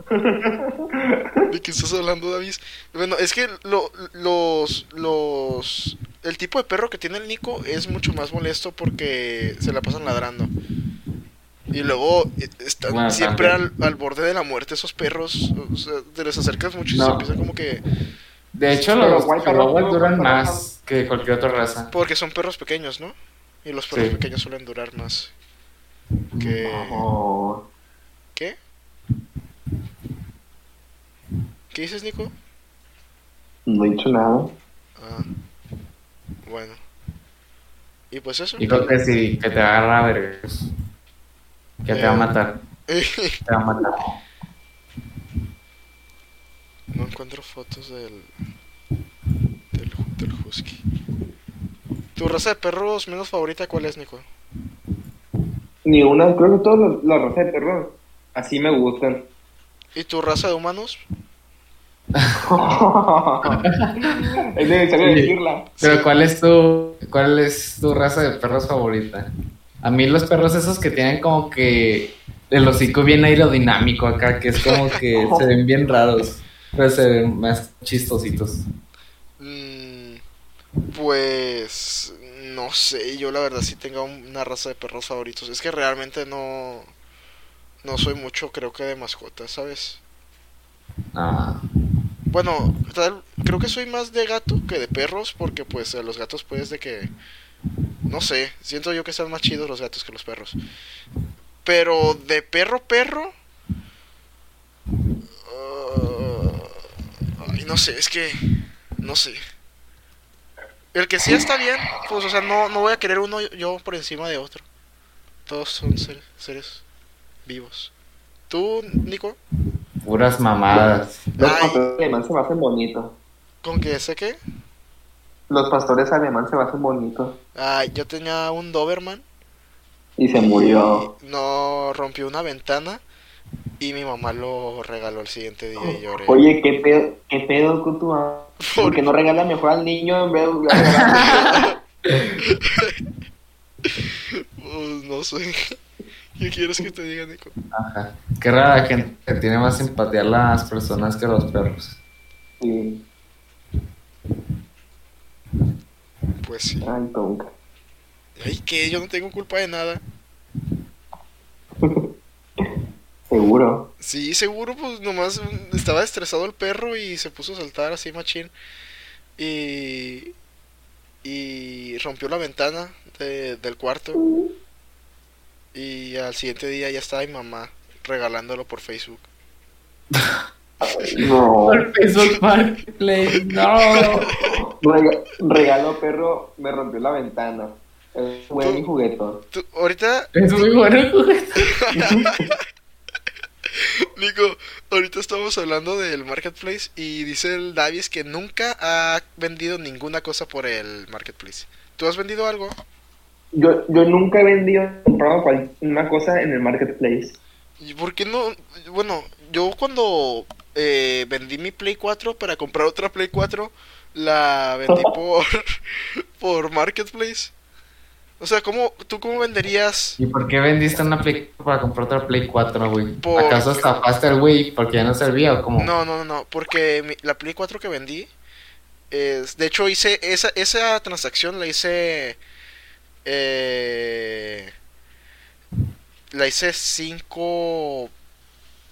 ¿De qué estás hablando, David? Bueno, es que lo- los, los... El tipo de perro que tiene el Nico es mucho más molesto porque se la pasan ladrando. Y luego eh, están Bueno, siempre al, al borde de la muerte esos perros. O sea, te les acercas mucho y No. se empiezan como que... De hecho, los chihuahuas ¿cómo duran más que cualquier otra raza. Porque son perros pequeños, ¿no? Y los perros Sí. pequeños suelen durar más. Que... No. ¿Qué? ¿Qué dices, Nico? No he dicho nada. Ah, bueno. Y pues eso. Dijo que sí, que te agarra a ver. Que te va a matar. *laughs* Te va a matar. no encuentro fotos del, husky. ¿Tu raza de perros menos favorita cuál es, Nico? Ni una, creo que todos los, los razas de perros así me gustan. ¿Y tu raza de humanos? *laughs* es necesario Sí. decirla. Pero ¿cuál es tu cuál es tu raza de perros favorita? A mí los perros esos que tienen como que el hocico bien aerodinámico acá, que es como que *laughs* se ven bien raros, pero se ven más chistositos. Pues. No sé, yo la verdad sí tengo una raza de perros favoritos. Es que realmente no. No soy mucho, creo que de mascotas, ¿sabes? Ah, Bueno, tal- creo que soy más de gato que de perros, porque pues a los gatos pues de que... No sé, siento yo que están más chidos los gatos que los perros. Pero de perro, perro... ah, ay, no sé, es que... No sé. El que sí está bien, pues o sea, no, no voy a querer uno yo por encima de otro. Todos son ser- seres vivos. ¿Tú, Nico? puras mamadas. Los Ay. pastores alemanes se me hacen bonitos. ¿Con qué sé qué? Los pastores alemanes se me hacen bonitos. Ah, yo tenía un Doberman. Y se murió. No rompió una ventana y mi mamá lo regaló el siguiente día y lloré. Oye, ¿qué pedo, qué pedo con tu mamá? *laughs* ¿Por qué no regala mejor al niño en vez de Pues, no sé. ¿Qué quieres que te diga, Nico? Ajá. Qué rara gente que tiene más simpatía a las personas que a los perros. Sí. Pues sí. Ay, tonka. Ay, que yo no tengo culpa de nada. *laughs* Seguro. Sí, seguro, pues nomás estaba estresado el perro y se puso a saltar así machín. Y. Y rompió la ventana de- del cuarto. Y al siguiente día ya estaba mi mamá regalándolo por Facebook. No. Por Facebook Marketplace, no. Rega- regalo perro, me rompió la ventana. Es buen juguetón. Ahorita, Es muy bueno el juguete. *laughs* *laughs* Nico, ahorita estamos hablando del marketplace y dice el Davis que nunca ha vendido ninguna cosa por el marketplace. ¿Tú has vendido algo? Yo, yo nunca he vendido, comprado una cosa en el marketplace. ¿Y por qué no? Bueno, yo cuando eh, vendí mi Play 4 para comprar otra Play 4, la vendí *laughs* por, *laughs* por Marketplace. O sea, ¿cómo, ¿tú cómo venderías? ¿Y por qué vendiste una Play para comprar otra Play 4, güey? Por- ¿Acaso estafaste al güey porque ya no servía o cómo? No, no, no, no, porque mi- la Play 4 que vendí, es, de hecho hice esa, esa transacción la hice... Eh, la hice cinco...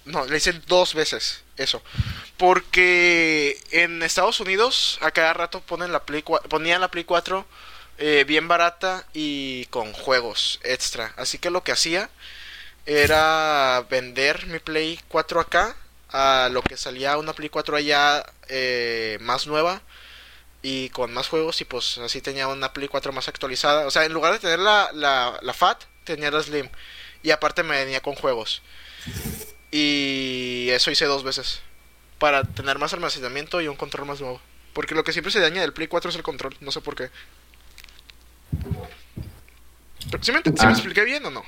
No, la hice dos veces, eso. Porque en Estados Unidos a cada rato ponen la Play 4, ponían la Play 4 eh, bien barata y con juegos extra. Así que lo que hacía era vender mi Play 4 acá a lo que salía una Play 4 allá eh, más nueva y con más juegos y pues así tenía una Play 4 más actualizada. O sea, en lugar de tener la, la, la FAT, tenía la Slim. Y aparte me venía con juegos. Y eso hice dos veces. Para tener más almacenamiento y un control más nuevo. Porque lo que siempre se daña del Play 4 es el control, no sé por qué. Pero, ¿Sí me, me Ah. expliqué bien o no?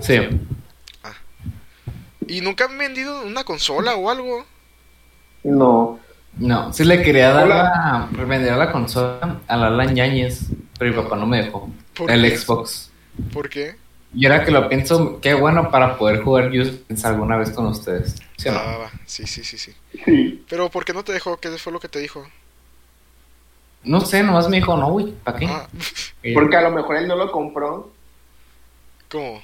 Sí. ¿Y nunca han vendido una consola o algo? No. No, sí le quería dar la, vender la consola a la Alan Yáñez, pero mi papá no me dejó. ¿Por El qué? Xbox. ¿Por qué? Y ahora que lo pienso, qué bueno para poder jugar Just alguna vez con ustedes. ¿Sí o no? Ah, va, va. Sí, sí, sí, sí. Sí. Pero ¿por qué no te dejó? ¿Qué fue lo que te dijo? No sé, nomás me dijo, no, güey, ¿para qué? Ah, *laughs* yo, Porque a lo mejor él no lo compró. ¿Cómo?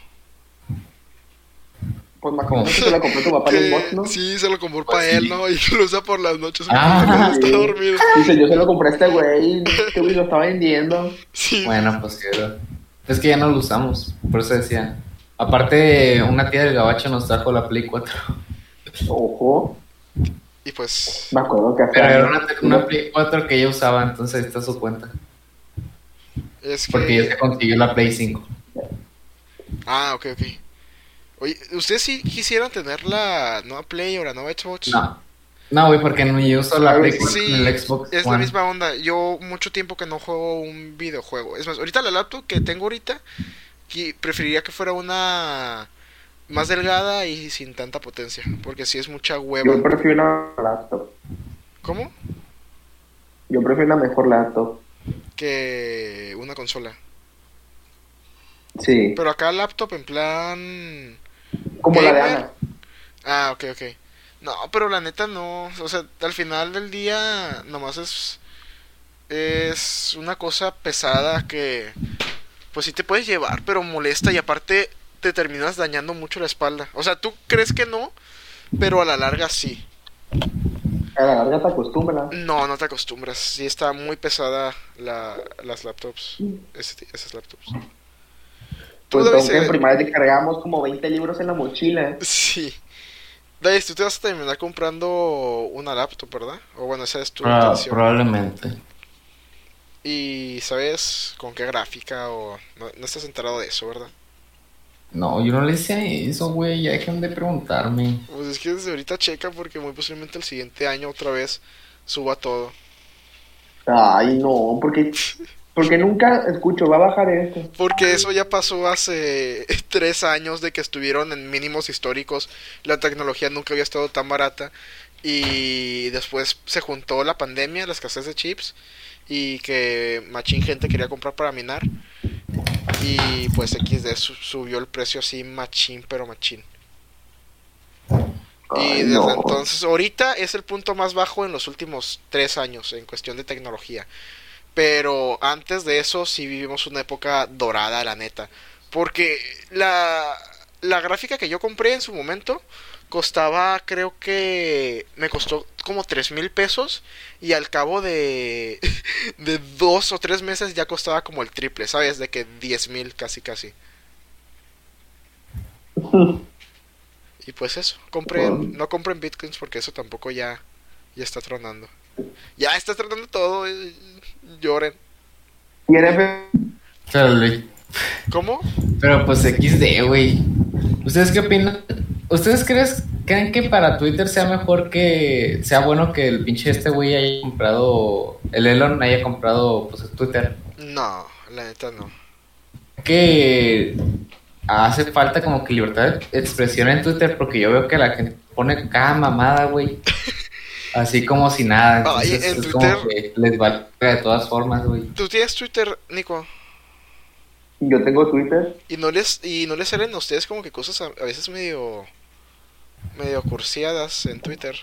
Pues me acuerdo que se lo compró tu papá en el box, ¿no? *laughs* Sí, se lo compró Pues para sí. él, ¿no? *laughs* Y lo usa por las noches Ah. cuando está Sí. dormido. Dice, yo se lo compré a este güey. Este güey lo está vendiendo. Sí. Bueno, pues que es que ya no lo usamos, por eso decía. Aparte, una tía del gabacho nos trajo la Play 4. Ojo. Y pues... Me acuerdo que hace Pero era una, una Play 4 que ella usaba, entonces ahí está su cuenta. Es Porque ella se consiguió la Play 5. Ah, ok, ok. Oye, ¿ustedes sí quisieran tener la nueva Play o la nueva Xbox? No. No, güey, porque no yo uso la Play 4 Sí, en el Xbox es la misma onda. Yo mucho tiempo que no juego un videojuego. Es más, ahorita la laptop que tengo ahorita, que preferiría que fuera una más delgada y sin tanta potencia. Porque si es mucha Yo hueva. prefiero una laptop. ¿Cómo? Yo prefiero una mejor laptop. Que una consola. Sí. Pero acá laptop en plan... Como la de. Ana. Ah, ok, ok. No, pero la neta no. O sea, al final del día nomás es... Es una cosa pesada que... Pues sí te puedes llevar, pero molesta y aparte te terminas dañando mucho la espalda. O sea, tú crees que no, pero a la larga sí. A la larga te acostumbras. No, no te acostumbras. Sí está muy pesada la, las laptops. ese- esas laptops. Tú, Pues aunque en primaria te cargamos como 20 libros en la mochila. Sí. David, tú te vas a terminar comprando una laptop, ¿verdad? O bueno, esa es tu Pro- intención. probablemente. Y sabes con qué gráfica o no, no estás enterado de eso, ¿verdad? No, yo no le decía eso, güey. Ya dejen de preguntarme. Pues es que desde ahorita checa porque muy posiblemente el siguiente año otra vez suba todo. Ay, no, porque, porque nunca escucho, va a bajar esto. Porque eso ya pasó hace *laughs* tres años de que estuvieron en mínimos históricos. La tecnología nunca había estado tan barata. Y después se juntó la pandemia, la escasez de chips. Y que machín gente quería comprar para minar. Y pues XD su- subió el precio así machín, pero machín. Y desde no. entonces, ahorita es el punto más bajo en los últimos tres años en cuestión de tecnología. Pero antes de eso sí vivimos una época dorada, la neta. Porque la, la gráfica que yo compré en su momento costaba, creo que me costó como tres mil pesos. Y al cabo de, *laughs* de dos o tres meses ya costaba como el triple, ¿sabes? De que diez mil casi casi. *laughs* Y pues eso, compren, no compren bitcoins porque eso tampoco ya, ya está tronando. Ya está tronando todo, eh, lloren. Pero, ¿Cómo? pero pues XD, güey. ¿Ustedes qué opinan? ¿Ustedes crees, creen que para Twitter sea mejor que sea bueno que el pinche este güey haya comprado, el Elon haya comprado pues Twitter? No, la neta no. Que hace falta como que libertad de expresión en Twitter porque yo veo que la gente pone cada mamada, güey. *laughs* Así como si nada. Ay, Entonces en es como que les vale de todas formas, güey. ¿Tú tienes Twitter, Nico? Yo tengo Twitter. ¿Y no les, y no les salen a ustedes como que cosas a, a veces medio... medio cursiadas en Twitter?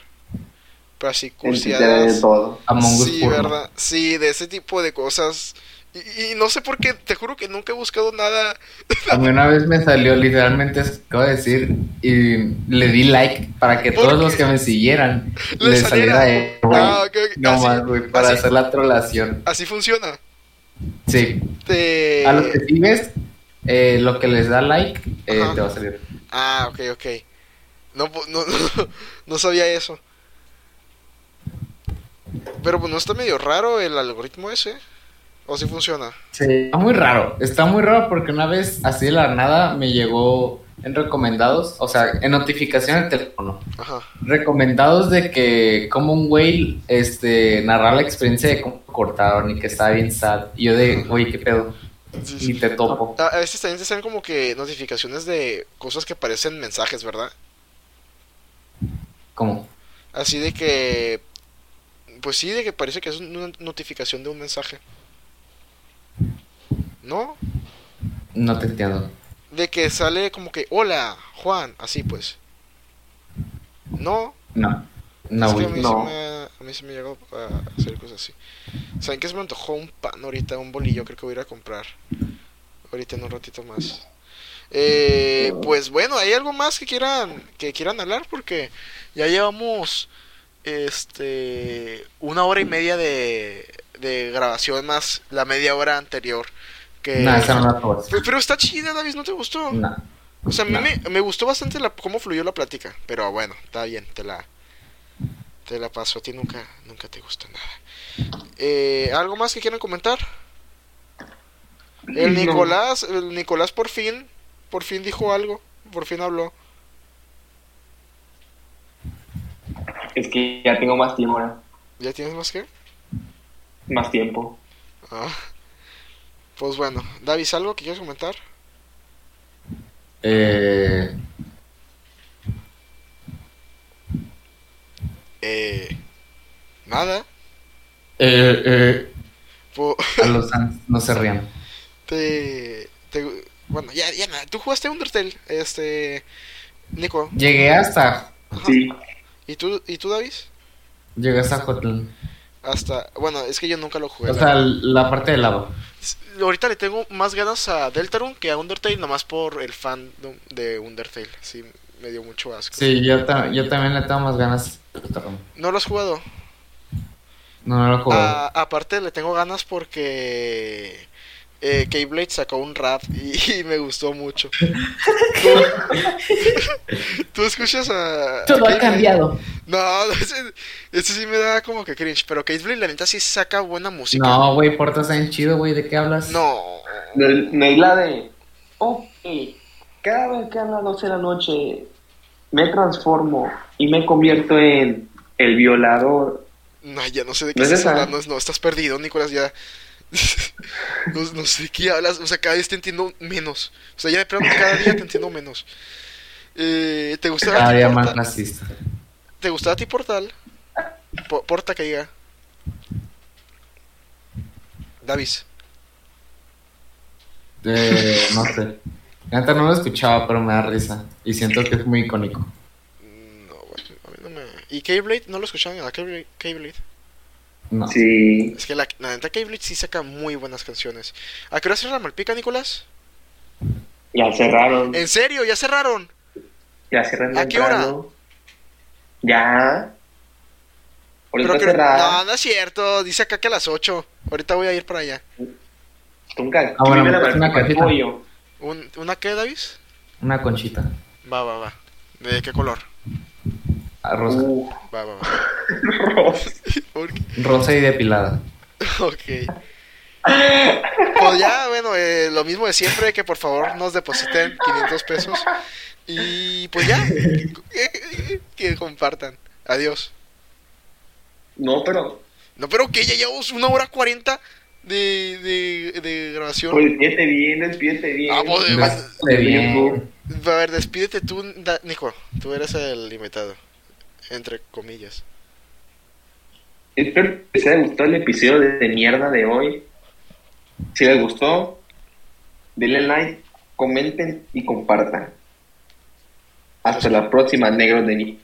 Pero así En Twitter de cursiadas... todo. Among Us Sí. ¿verdad? Sí, de ese tipo de cosas. Y, y no sé por qué, te juro que nunca he buscado nada. *laughs* A mí una vez me salió literalmente acabo de decir y le di like para que ¿Por todos qué? los que me siguieran Le le saliera. Ah. No Así- más, güey, para así- hacer la trolación. Así funciona. Sí. Te... A los que sigues, eh, lo que les da like, eh, te va a salir. Ah, ok, ok. No, pu- no, *laughs* no, no sabía eso. Pero pues no está medio raro el algoritmo ese. ¿O si funciona? Sí. Está muy raro, está muy raro porque una vez, así de la nada, me llegó en recomendados, o sea, en notificación del teléfono, Ajá. recomendados de que como un güey este, narrar la experiencia de cómo cortaron y que estaba bien sad. Y yo de, oye, ¿qué pedo? Sí, Ni te topo. A, a veces también te salen como que notificaciones de cosas que parecen mensajes, ¿verdad? ¿Cómo? Así de que... Pues sí, de que parece que es una notificación de un mensaje. ¿No? No te entiendo. De que sale como que, hola, Juan, así pues. No, No. No, es que güey. a mí, no. Se me, a mí se me llegó a hacer cosas así. ¿Saben qué se me antojó? Un pan ahorita, un bolillo, creo que voy a ir a comprar. Ahorita en un ratito más. Eh, pues bueno, ¿hay algo más que quieran que quieran hablar? Porque ya llevamos este una hora y media de, de grabación más la media hora anterior. Que... No, esa no la puedo Pe- Pero está chida, David, ¿no te gustó? No. O sea, a mí No. me, me gustó bastante la, cómo fluyó la plática. Pero bueno, está bien, te la, te la paso. A ti nunca, nunca te gusta nada. Eh, ¿Algo más que quieran comentar? El. Nicolás, el Nicolás por fin, por fin dijo algo. Por fin habló. Es que ya tengo más tiempo ahora. ¿Ya tienes más que? Más tiempo. Ah. Pues bueno, Davis, ¿algo que quieras comentar? Eh, Eh, nada. eh, eh, a los fans no se rían. te, te- bueno, ya, ya nada. ¿Tú jugaste Undertale? Este, Nico. Llegué hasta. Ajá. Sí. ¿Y tú, ¿Y tú, Davis? Llegué hasta Hotline. Hasta, bueno, es que yo nunca lo jugué. O la sea, la parte del lado. Ahorita le tengo más ganas a Deltarune que a Undertale, nomás por el fan de Undertale. Sí, me dio mucho asco. Sí, yo, ta- yo también le tengo más ganas. ¿No lo has jugado? No, no lo juego. Ah, aparte le tengo ganas porque eh, Keyblade sacó un rap y, y me gustó mucho. *laughs* ¿Tú, tú escuchas a... Todo a ha cambiado. No, *laughs* ese, ese sí me da como que cringe, pero Keyblade la neta sí saca buena música. No, güey, Porta está bien chido, güey. ¿De qué hablas? No. No, no es la de. Ok, cada vez que a las 12 de la noche me transformo y me convierto en el violador. No, ya no sé de qué ¿No es estás hablando. No, estás perdido, Nicolás, ya. No, no sé qué hablas. O sea, cada vez te entiendo menos. O sea, ya de plano cada día te entiendo menos. Eh, ¿Te gustaba Cada más racista. ¿Te gustaba a ti Portal? Po- porta que diga. Davis. Eh, no sé. Neta no lo escuchaba, pero me da risa. Y siento que es muy icónico. No, bueno, a mí no me... ¿Y Keyblade? ¿No lo escuchaban a Keyblade? No. Sí. Es que la, la neta Keyblade sí saca muy buenas canciones. ¿A qué hora cierra la Malpica, Nicolás? Ya cerraron. ¿En serio? ¿Ya cerraron? Ya cerraron. ¿A qué hora? Ya. Ahorita Pero que-. No, no es cierto. Dice acá que a las 8. Ahorita voy a ir para allá. Nunca. Ah, bueno, Vive la una pollo. ¿Un, ¿Una qué, Davis? Una conchita. Va, va, va. ¿De qué color? Ah, Rosa. Uh, Va, va, va. *laughs* Rosa. Y depilada. Ok. Pues ya, bueno, eh, lo mismo de siempre, que por favor nos depositen 500 pesos. Y pues ya, que compartan. Adiós. No, pero. No, pero que ya llevamos una hora 40 de, de, de grabación. Pues despídete bien, despídete bien. Ah, pues, Despídete bien. A ver, despídete tú, Nico. Tú eres el invitado. Entre comillas. Espero que les haya gustado el episodio de, de mierda de hoy. Si les gustó, denle like, comenten y compartan. Hasta la próxima, negros de mí.